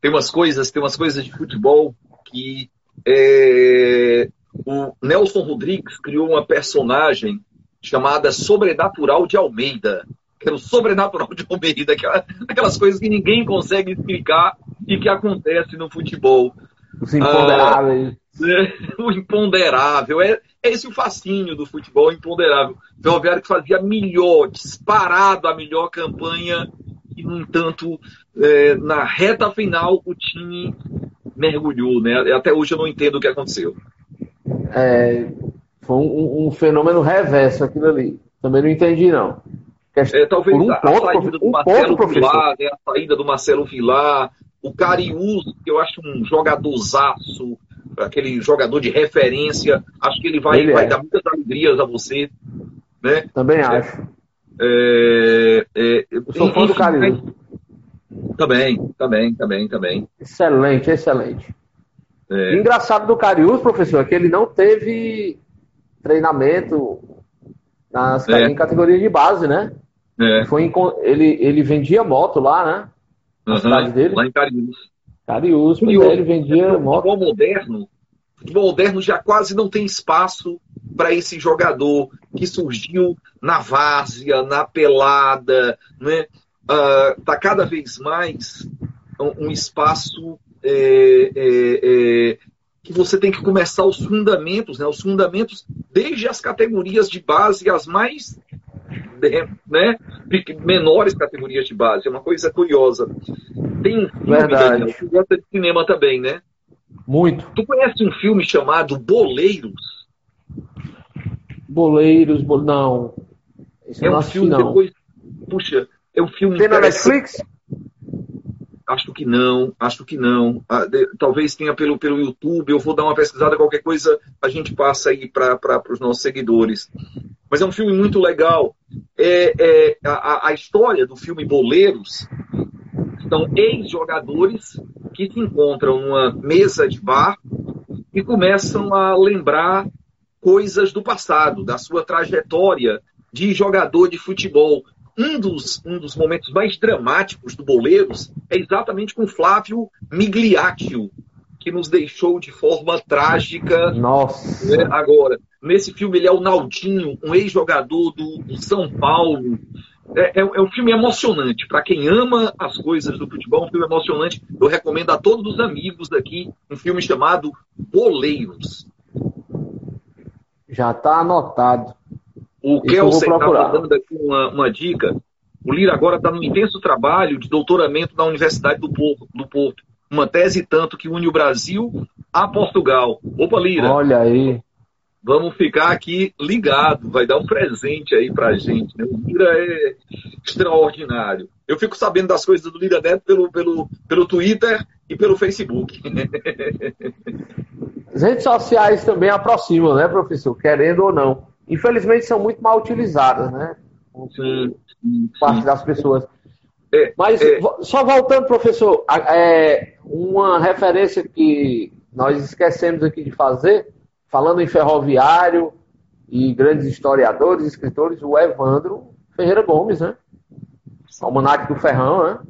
Tem umas coisas, tem umas coisas de futebol que é... o Nelson Rodrigues criou uma personagem chamada Sobrenatural de Almeida. Que era o Sobrenatural de Almeida, aquelas coisas que ninguém consegue explicar e que acontecem no futebol. Os imponderáveis. Ah, o imponderável. É, é esse o fascínio do futebol imponderável. Ferroviário que fazia melhor, disparado a melhor campanha, e, no entanto, é, na reta final, o time mergulhou. Né? Até hoje eu não entendo o que aconteceu. É, foi um, um fenômeno reverso aquilo ali. Também não entendi, não. É, talvez um a, ponto, a saída do um Marcelo ponto, Vilar, né, a saída do Marcelo Vilar, o Cariús, que eu acho um jogadorzaço, aquele jogador de referência. Acho que ele vai, ele vai é. dar muitas alegrias a você. Né? Também acho. É, é, Eu sou fã do Carlinhos. Também, também, também, também. Excelente, excelente. É. Engraçado do Cariús, professor, é que ele não teve treinamento nas, é. em categoria de base, né? É. Foi em, ele, ele vendia moto lá, né? Na uhum, cidade dele. Lá em Cariús. Cariús, mas ele vendia moto. Futebol moderno, futebol moderno já quase não tem espaço para esse jogador que surgiu na várzea, na pelada, né? Uh, tá cada vez mais um, um espaço é, é, é, que você tem que começar os fundamentos, né? Os fundamentos desde as categorias de base as mais né, menores categorias de base. É uma coisa curiosa. Tem um filme, Verdade. Daniel, que gosta de cinema também, né? Muito. Tu conhece um filme chamado Boleiros? Boleiros, bo... não. Esse é um filme não. depois. Puxa, é um filme. Tem na Netflix? Acho que não, acho que não. Ah, de, talvez tenha pelo, pelo YouTube, eu vou dar uma pesquisada, qualquer coisa a gente passa aí para os nossos seguidores. Mas é um filme muito legal. É, é a, a história do filme Boleiros são ex-jogadores que se encontram numa mesa de bar e começam a lembrar coisas do passado, da sua trajetória de jogador de futebol um dos, um dos momentos mais dramáticos do Boleiros é exatamente com Flávio Migliaccio, que nos deixou de forma trágica. Nossa! Né, agora, nesse filme ele é o Naldinho, um ex-jogador do, do, São Paulo. É, é, é um filme emocionante. Para quem ama as coisas do futebol, é um filme emocionante. Eu recomendo a todos os amigos daqui um filme chamado Boleiros. Já está anotado. O Kelsen está dando aqui uma, uma, dica. O Lira agora está num intenso trabalho de doutoramento na Universidade do Porto. Do Porto. uma tese tanto que une o Brasil a Portugal. Opa, Lira. Olha aí. Vamos ficar aqui ligado, vai dar um presente aí pra gente. Né? O Lira é extraordinário. Eu fico sabendo das coisas do Lira Neto pelo, pelo, pelo Twitter e pelo Facebook. (laughs) As redes sociais também aproximam, né, professor? Querendo ou não. Infelizmente são muito mal utilizadas, né? Sim, sim, parte das pessoas. É, Mas é... só voltando, professor, é, uma referência que nós esquecemos aqui de fazer falando em ferroviário e grandes historiadores, escritores, o Evandro Ferreira Gomes, né? Almanac do Ferrão, né?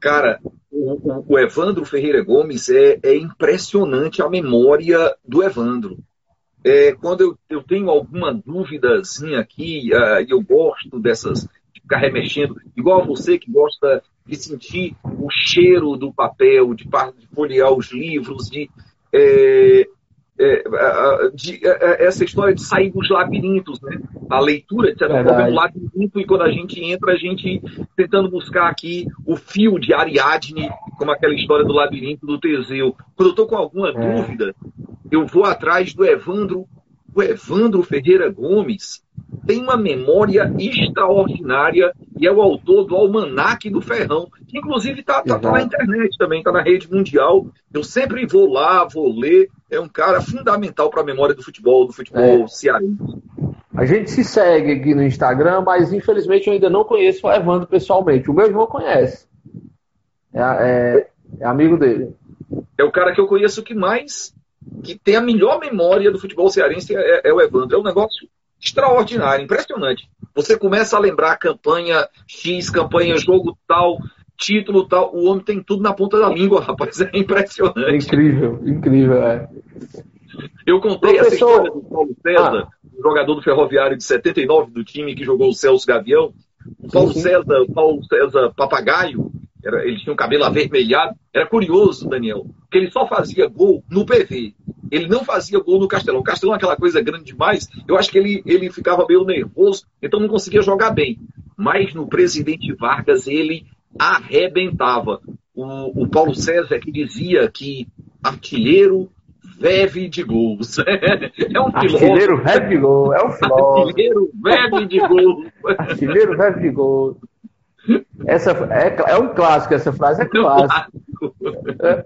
Cara, o, o Evandro Ferreira Gomes é, é, impressionante a memória do Evandro. É, quando eu, eu, tenho alguma dúvidazinha aqui, uh, eu gosto dessas, de ficar remexendo, igual a você que gosta de sentir o cheiro do papel, de, de folhear os livros, de, é, é, de, essa história de sair dos labirintos, né? A leitura, de certa forma, é um labirinto, e quando a gente entra, a gente tentando buscar aqui o fio de Ariadne, como aquela história do labirinto do Teseu. Quando eu estou com alguma é. dúvida, eu vou atrás do Evandro, o Evandro Ferreira Gomes, tem uma memória extraordinária e é o autor do Almanac do Ferrão, que inclusive está tá, tá na internet também, está na rede mundial. Eu sempre vou lá, vou ler. É um cara fundamental para a memória do futebol, do futebol é. cearense. A gente se segue aqui no Instagram, mas infelizmente eu ainda não conheço o Evandro pessoalmente. O meu irmão conhece. É, é, é amigo dele. É o cara que eu conheço que mais que tem a melhor memória do futebol cearense é, é, o Evandro. É um negócio extraordinário, impressionante. Você começa a lembrar a campanha X, campanha jogo tal, título tal, o homem tem tudo na ponta da língua, (laughs) rapaz, é impressionante. É incrível, incrível, é. Eu contei Professor... essa história do Paulo César, ah. jogador do Ferroviário de 79 do time que jogou o Celso Gavião. O Paulo sim, sim. César, Paulo César Papagaio, era, ele tinha um cabelo avermelhado. Era curioso, Daniel, que ele só fazia gol no PV. Ele não fazia gol no Castelão. O Castelão é aquela coisa grande demais. Eu acho que ele, ele ficava meio nervoso, então não conseguia jogar bem. Mas no presidente Vargas ele arrebentava. O, o Paulo César que dizia que artilheiro veve de gols. (laughs) É um. Artilheiro veve de gol, é o flor. Artilheiro veve de gol. Artilheiro veve de gol. Essa é, é um clássico, essa frase é clássica. É.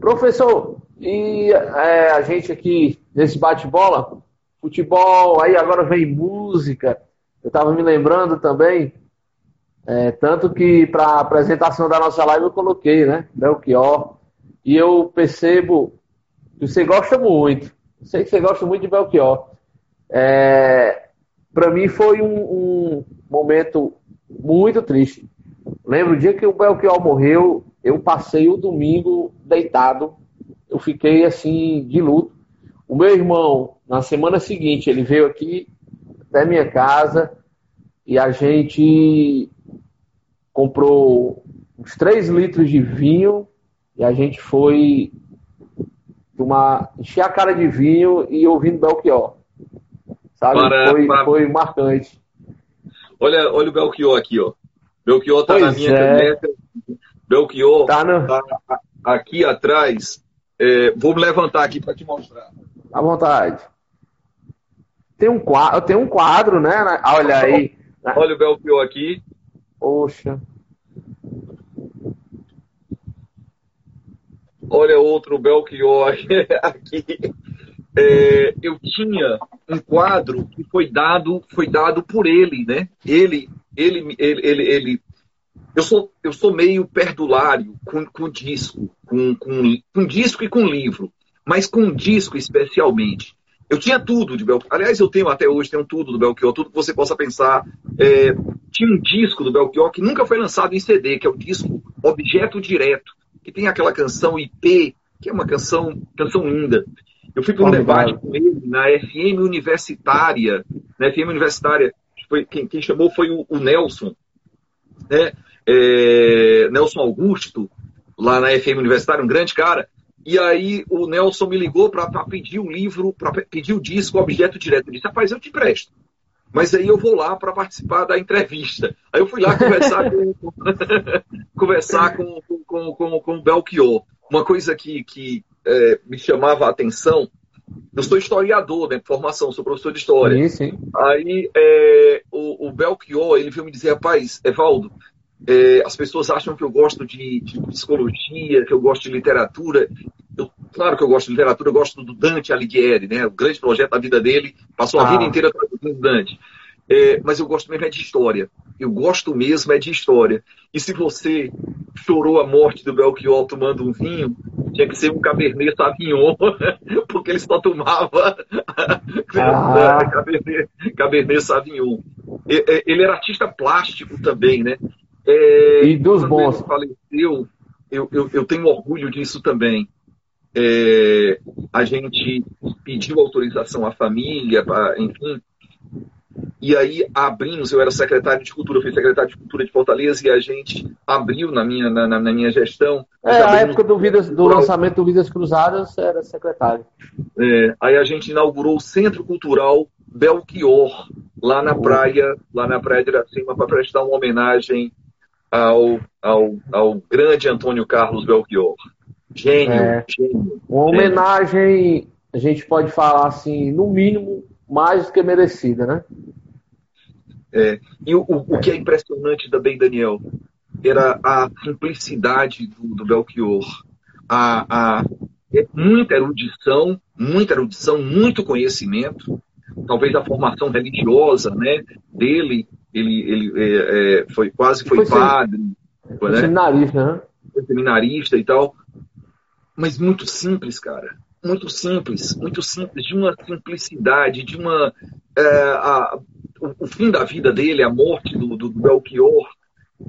Professor, e é, a gente aqui nesse bate-bola, futebol, aí agora vem música. Eu estava me lembrando também, é, tanto que para a apresentação da nossa live eu coloquei, né? Belchior. E eu percebo que você gosta muito. sei que você gosta muito de Belchior. É, para mim foi um, um, momento muito triste. Lembro o dia que o Belchior morreu, eu passei o domingo deitado eu fiquei assim de luto. O meu irmão, na semana seguinte, ele veio aqui até minha casa e a gente comprou uns 3 litros de vinho e a gente foi tomar, encher a cara de vinho e ouvindo Belchior. Sabe? Para, foi, para... foi marcante. Olha, olha o Belchior aqui, ó. Belchior tá pois na minha é. caneta. Belchior tá, no... tá aqui atrás é, vou me levantar aqui para te mostrar. À vontade. Tem um quadro, tem um quadro, né? Olha aí. Olha o Belchior aqui. Poxa. Olha outro Belchior (laughs) aqui. É, eu tinha um quadro que foi dado, foi dado por ele, né? Ele, ele, ele, ele, ele eu sou, eu sou meio perdulário com, com disco, com, com, com disco e com livro, mas com disco especialmente. Eu tinha tudo de Belchior. Aliás, eu tenho até hoje, tenho tudo do Belchior, tudo que você possa pensar. É, tinha um disco do Belchior que nunca foi lançado em CD, que é o disco Objeto Direto, que tem aquela canção IP, que é uma canção, canção linda. Eu fui para um debate com ele na FM Universitária. Na FM Universitária, foi, quem, quem chamou foi o, o Nelson. Né? é, Nelson Augusto, lá na FM Universitária, um grande cara. E aí o Nelson me ligou para pedir o livro, para pedir o disco, o objeto direto. Ele disse, rapaz, eu te presto. Mas aí eu vou lá para participar da entrevista. Aí eu fui lá conversar com, (laughs) conversar com, com, com, com, com o Belchior. Uma coisa que, que é, me chamava a atenção, eu sou historiador, né, formação, sou professor de história. Sim, sim. Aí é, o, o Belchior, ele veio me dizer, rapaz, Evaldo, é, as pessoas acham que eu gosto de, de, psicologia, que eu gosto de literatura. Eu, claro que eu gosto de literatura, eu gosto do Dante Alighieri, né? O grande projeto da vida dele, passou a ah. vida inteira traduzindo Dante. É, mas eu gosto mesmo é de história. Eu gosto mesmo é de história. E se você chorou a morte do Belchior tomando um vinho, tinha que ser um Cabernet Sauvignon, (laughs) porque ele só tomava (laughs) ah. Cabernet, Cabernet Sauvignon. Ele era artista plástico também, né? É, e dos bons. Faleceu, eu, eu, eu tenho orgulho disso também. É, a gente pediu autorização à família, pra, enfim, e aí abrimos, eu era secretário de cultura, fui secretário de cultura de Fortaleza e a gente abriu na minha, na, na minha gestão. É, a época do, Vidas, do lançamento do Vidas Cruzadas era secretário. É, aí a gente inaugurou o Centro Cultural Belchior, lá na praia, lá na praia de Iracema, para prestar uma homenagem ao, ao, ao grande Antônio Carlos Belchior. Gênio, é, gênio. Uma homenagem, a gente pode falar assim, no mínimo, mais do que merecida, né? É, e o, o, que é impressionante também, Daniel, era a simplicidade do, do Belchior. A, a, é muita erudição, muita erudição, muito conhecimento, talvez a formação religiosa né, dele, ele, ele é, é, foi quase foi, foi padre. Foi, né? seminarista, né? Foi seminarista e tal. Mas muito simples, cara muito simples, muito simples, de uma simplicidade, de uma. É, a, o, o, fim da vida dele, a morte do, do, Belchior,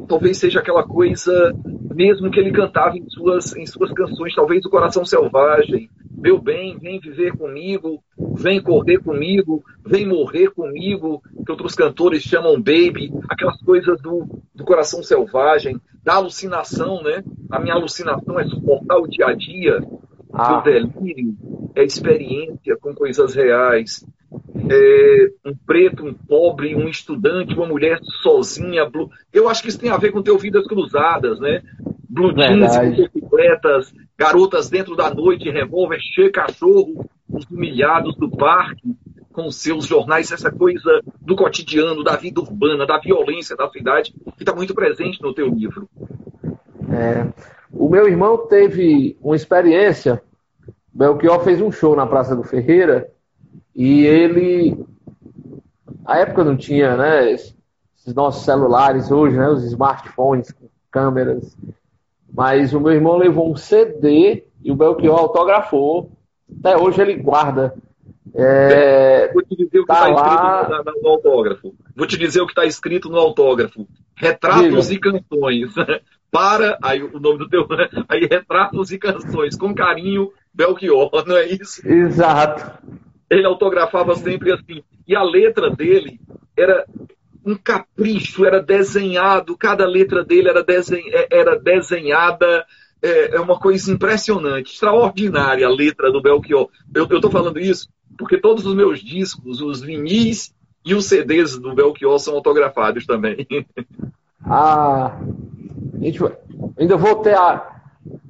talvez seja aquela coisa, mesmo que ele cantava em suas, em suas canções, talvez o coração selvagem. Meu bem, vem viver comigo, vem correr comigo, vem morrer comigo, que outros cantores chamam baby, aquelas coisas do, do coração selvagem, da alucinação, né? A minha alucinação é suportar o dia a dia, ah. O delírio é experiência com coisas reais. É um preto, um pobre, um estudante, uma mulher sozinha. Blue... Eu acho que isso tem a ver com ter vidas cruzadas, né? Blue jeans, bicicletas, garotas dentro da noite, revólver, che cachorro, os humilhados do parque, com seus jornais, essa coisa do cotidiano, da vida urbana, da violência da cidade, que está muito presente no teu livro. É. O meu irmão teve uma experiência. Belchior fez um show na Praça do Ferreira e ele. A época não tinha, né? Esses nossos celulares hoje, né? Os smartphones com câmeras. Mas o meu irmão levou um CD e o Belchior autografou. Até hoje ele guarda. É, Vou te dizer o que está tá lá... escrito no, autógrafo. Vou te dizer o que está escrito no autógrafo. Retratos Diga. e canções. (laughs) para, aí o nome do teu, (laughs) aí retratos e canções, com carinho, Belchior, não é isso? Exato. Ele autografava sempre assim, e a letra dele era um capricho, era desenhado, cada letra dele era, desen, é, era desenhada, é, é, uma coisa impressionante, extraordinária a letra do Belchior. Eu estou falando isso porque todos os meus discos, os vinis e os CDs do Belchior são autografados também. (laughs) Ah, a gente ainda vou ter a,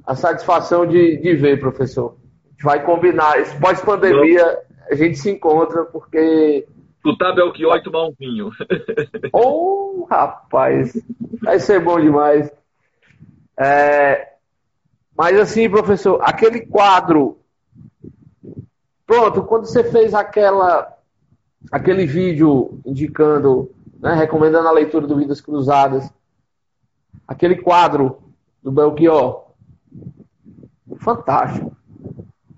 a satisfação de, de ver, professor. A gente vai combinar. Pós-pandemia, a gente se encontra porque. Escutar Belchior e tomar um vinho. (laughs) Oh, rapaz, vai ser bom demais. É, mas assim, professor, aquele quadro. Pronto, quando você fez aquela, aquele vídeo indicando, né, recomendando a leitura do Vidas Cruzadas, aquele quadro do Belchior. Fantástico.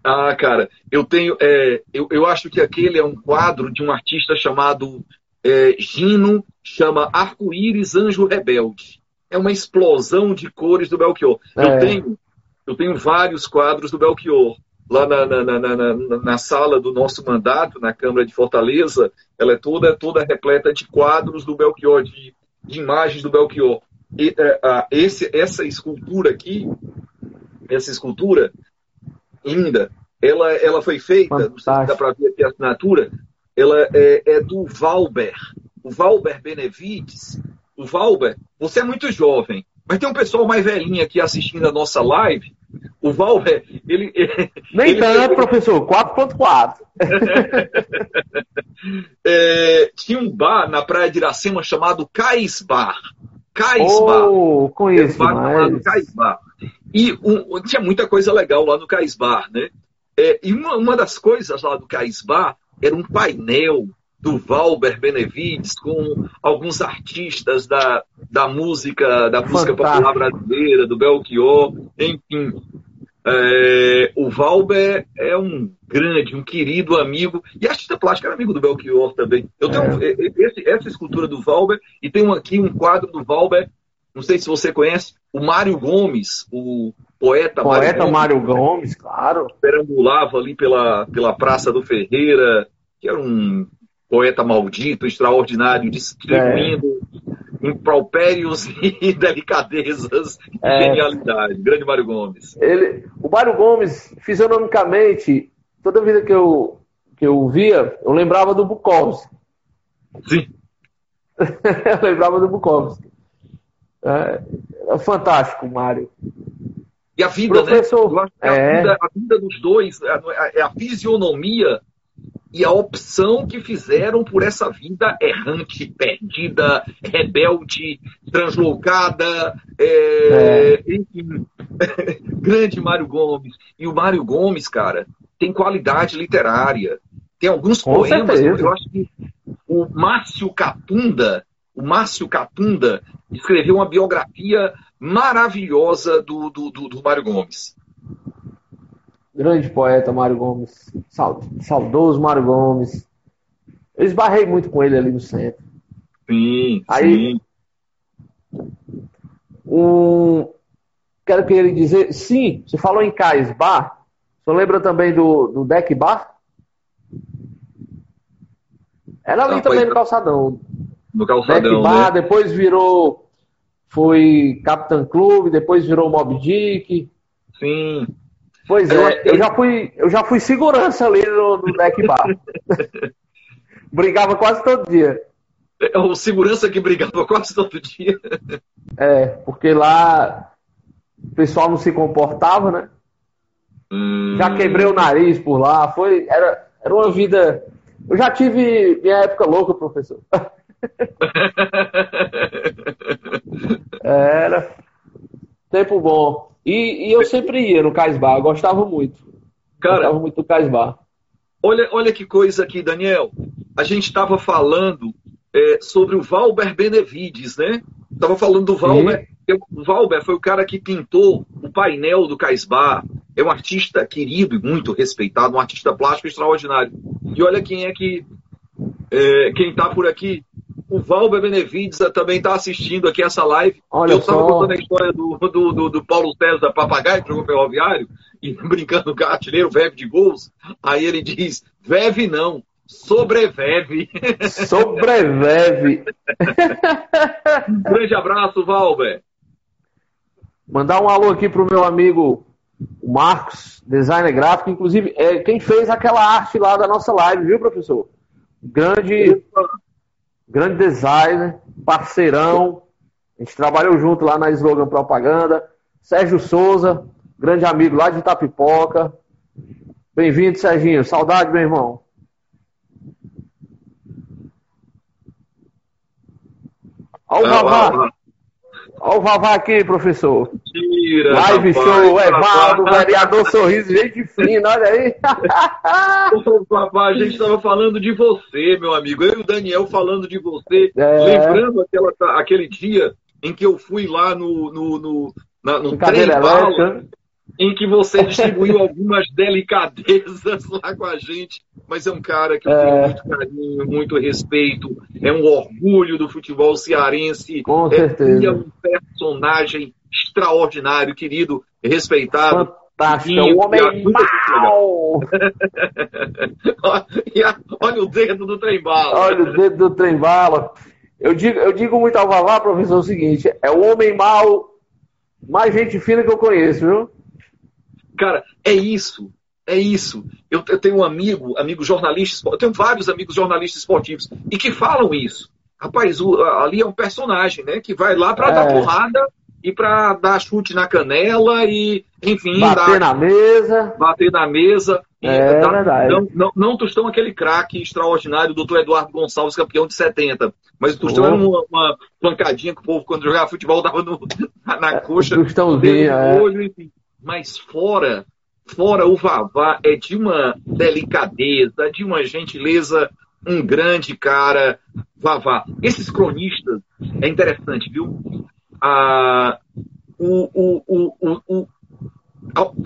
Ah, cara, eu tenho. É, eu, eu acho que aquele é um quadro de um artista chamado é, Gino, chama Arco-Íris Anjo Rebelde. É uma explosão de cores do Belchior. É. Eu, tenho, eu tenho vários quadros do Belchior. Lá na, na, na, na, na sala do nosso mandato, na Câmara de Fortaleza, ela é toda, toda repleta de quadros do Belchior, de, de imagens do Belchior. É, esse, essa escultura aqui, essa escultura, ainda, ela, ela foi feita, Fantástico. não sei se dá para ver aqui a assinatura, ela é, é, do Valber, o Valber Benevides. O Valber, você é muito jovem, Mas tem um pessoal mais velhinho aqui assistindo a nossa live. O Valber, ele. (laughs) Nem ele, tanto, ele... professor, 4.4. (laughs) é, tinha um bar na praia de Iracema chamado Cais Bar. Cais Bar. Oh, conheço. Bar chamado Cais Bar. E um, tinha muita coisa legal lá no Cais Bar, né? É, e uma, uma das coisas lá do Cais Bar era um painel do Valber Benevides com alguns artistas da, da música da música popular brasileira, do Belchior, enfim. É, o Valber é um grande, um querido amigo, e artista plástico era amigo do Belchior também. Eu tenho é. esse, essa escultura do Valber, e tem aqui um quadro do Valber, não sei se você conhece, o Mário Gomes, o poeta, poeta Mário Gomes, Mário Gomes claro. Perambulava ali pela, pela Praça do Ferreira, que era um poeta maldito, extraordinário, distribuindo é. Impropérios (laughs) e delicadezas é. e genialidade. Grande Mário Gomes. Ele, o Mário Gomes, fisionomicamente, toda vida que eu, que eu via, eu lembrava do Bukowski. Sim. (laughs) eu lembrava do Bukowski. É, é fantástico, Mário. E a vida, Professor, né? A, é... vida, a vida dos dois, é a, é a fisionomia e a opção que fizeram por essa vida errante, perdida, rebelde, translocada, é, é. enfim, (laughs) grande Mário Gomes. E o Mário Gomes, cara, tem qualidade literária. Tem alguns Com poemas, certeza. eu acho que o Márcio Catunda, o Márcio Catunda escreveu uma biografia maravilhosa do, do, do, do Mário Gomes. Grande poeta Mário Gomes. Saudoso Mário Gomes. Eu esbarrei muito com ele ali no centro. Sim, Aí, sim. Um, quero que ele dizer, sim, você falou em Cais Bar. Você lembra também do, do Deck Bar? Era ali também no calçadão. No calçadão. Deck Bar, né? depois virou. Foi Capitão Clube, depois virou Mob Dick. Sim. Pois eu é, eu já, fui, eu já fui segurança ali no, no deck bar. (laughs) brigava quase todo dia. É o segurança que brigava quase todo dia. É, porque lá o pessoal não se comportava, né? Hum... Já quebrei o nariz por lá. Foi, era, era uma vida. Eu já tive minha época louca, professor. (laughs) era tempo bom. E, e eu sempre ia no Caisbar, eu gostava muito. Cara, gostava muito do Caisbar. Olha, olha que coisa aqui, Daniel. A gente estava falando é, sobre o Valber Benevides, né? Estava falando do Valber. O Valber foi o cara que pintou o painel do Caisbar. É um artista querido e muito respeitado, um artista plástico extraordinário. E olha quem é que. É, quem está por aqui o Valber Benevides também está assistindo aqui essa live. Olha eu estava contando a história do, do, do, do Paulo César Papagaio, que jogou ferroviário, e (laughs) brincando com o artilheiro, Veve de gols. Aí ele diz: Veve não, sobreveve. (laughs) Sobreveve. (laughs) um grande abraço, Valber. Mandar um alô aqui pro meu amigo Marcos, designer gráfico, inclusive, é quem fez aquela arte lá da nossa live, viu, professor? Grande grande designer, parceirão. A gente trabalhou junto lá na Slogan Propaganda. Sérgio Souza, grande amigo lá de Itapipoca. Bem-vindo, Serginho. Saudade, meu irmão. Olha o Vavá. Olha o Vavá aqui, professor. Mentira. Live rapaz, show, Evaldo, vereador Sorriso, gente fina, olha aí. (laughs) Papai, a gente estava falando de você, meu amigo. Eu e o Daniel falando de você. É. Lembrando aquela, aquele dia em que eu fui lá no, no, no, na, no trem bala, em que você distribuiu algumas delicadezas lá com a gente, mas é um cara que eu tenho é. muito carinho, muito respeito, é um orgulho do futebol cearense, com certeza. é um personagem extraordinário, querido, respeitado. Fantástico, é um homem mal! (laughs) olha o dedo do trem-bala. Olha o dedo do trem-bala. Eu digo, eu digo muito ao Vavá, professor, o seguinte, é o homem mal mais gente fina que eu conheço, viu? Cara, é isso. É isso. Eu, eu tenho um amigo, amigo jornalista, eu tenho vários amigos jornalistas esportivos e que falam isso. Rapaz, o, ali é um personagem, né? Que vai lá para é. dar porrada e para dar chute na canela e, enfim. Bater dar, na mesa. Bater na mesa. É dar, verdade. Não, não, não Tostão aquele craque extraordinário, doutor Eduardo Gonçalves, campeão de 70. Mas o Tostão oh. era uma, uma, pancadinha que o povo, quando jogava futebol, (laughs) dava no, na, coxa. Tostãozinho, é. Olho, enfim. Mas fora, fora o Vavá, é de uma delicadeza, de uma gentileza um grande cara, Vavá. Esses cronistas, é interessante, viu? Ah, o, o, o,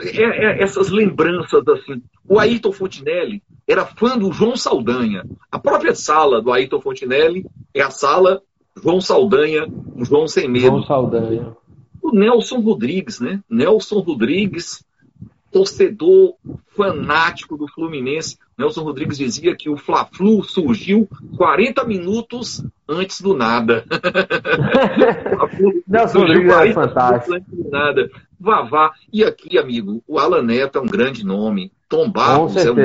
é, é, essas lembranças assim. O Ayrton Fontinelli era fã do João Saldanha. A própria sala do Ayrton Fontinelli é a sala João Saldanha, João Sem Medo. João Saldanha. O Nelson Rodrigues, né? Nelson Rodrigues torcedor fanático do Fluminense. Nelson Rodrigues dizia que o Fla-Flu surgiu 40 minutos antes do nada. (laughs) Nelson Rodrigues é fantástico. Antes do nada. Vavá. E aqui, amigo, o Alan Neto é um grande nome. Tom Barros é um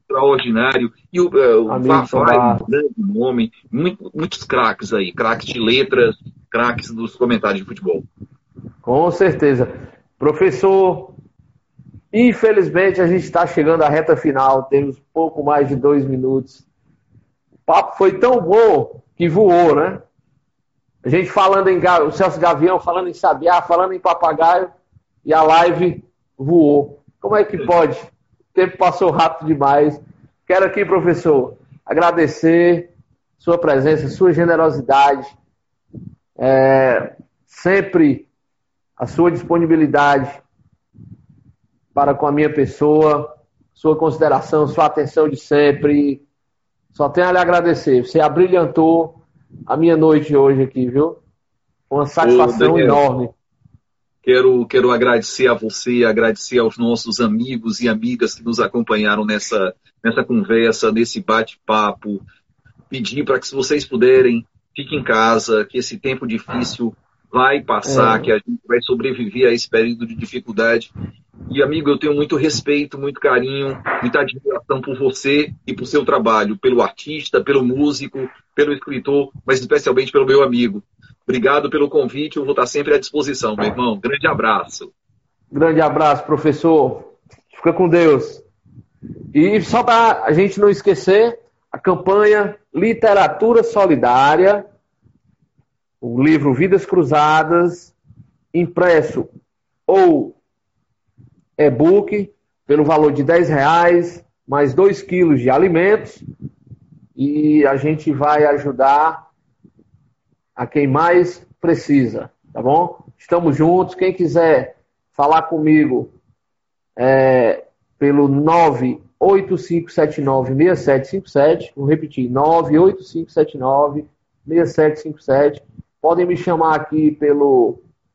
extraordinário. E o, uh, o Vavá é um grande nome. Muito, muitos craques aí, craques de letras, craques dos comentários de futebol. Com certeza. Professor Infelizmente, a gente está chegando à reta final, temos pouco mais de dois minutos. O papo foi tão bom que voou, né? A gente falando em o Celso Gavião, falando em Sabiá, falando em papagaio, e a live voou. Como é que pode? O tempo passou rápido demais. Quero aqui, professor, agradecer sua presença, sua generosidade, é, sempre a sua disponibilidade para com a minha pessoa, sua consideração, sua atenção de sempre. Só tenho a lhe agradecer. Você abrilhantou a minha noite hoje aqui, viu? Uma satisfação Ô, enorme. Quero, quero agradecer a você, agradecer aos nossos amigos e amigas que nos acompanharam nessa, nessa conversa, nesse bate-papo. Pedir para que, se vocês puderem, fiquem em casa, que esse tempo difícil vai passar, é. que a gente vai sobreviver a esse período de dificuldade e, amigo, eu tenho muito respeito, muito carinho, muita admiração por você e por seu trabalho, pelo artista, pelo músico, pelo escritor, mas especialmente pelo meu amigo. Obrigado pelo convite, eu vou estar sempre à disposição, meu irmão. Grande abraço. Grande abraço, professor. Fica com Deus. E só para a gente não esquecer, a campanha Literatura Solidária, o livro Vidas Cruzadas, impresso ou e-book pelo valor de 10 reais, mais 2 quilos de alimentos, e a gente vai ajudar a quem mais precisa, tá bom? Estamos juntos. Quem quiser falar comigo é, pelo 985796757, vou repetir, 985796757. Podem me chamar aqui pelo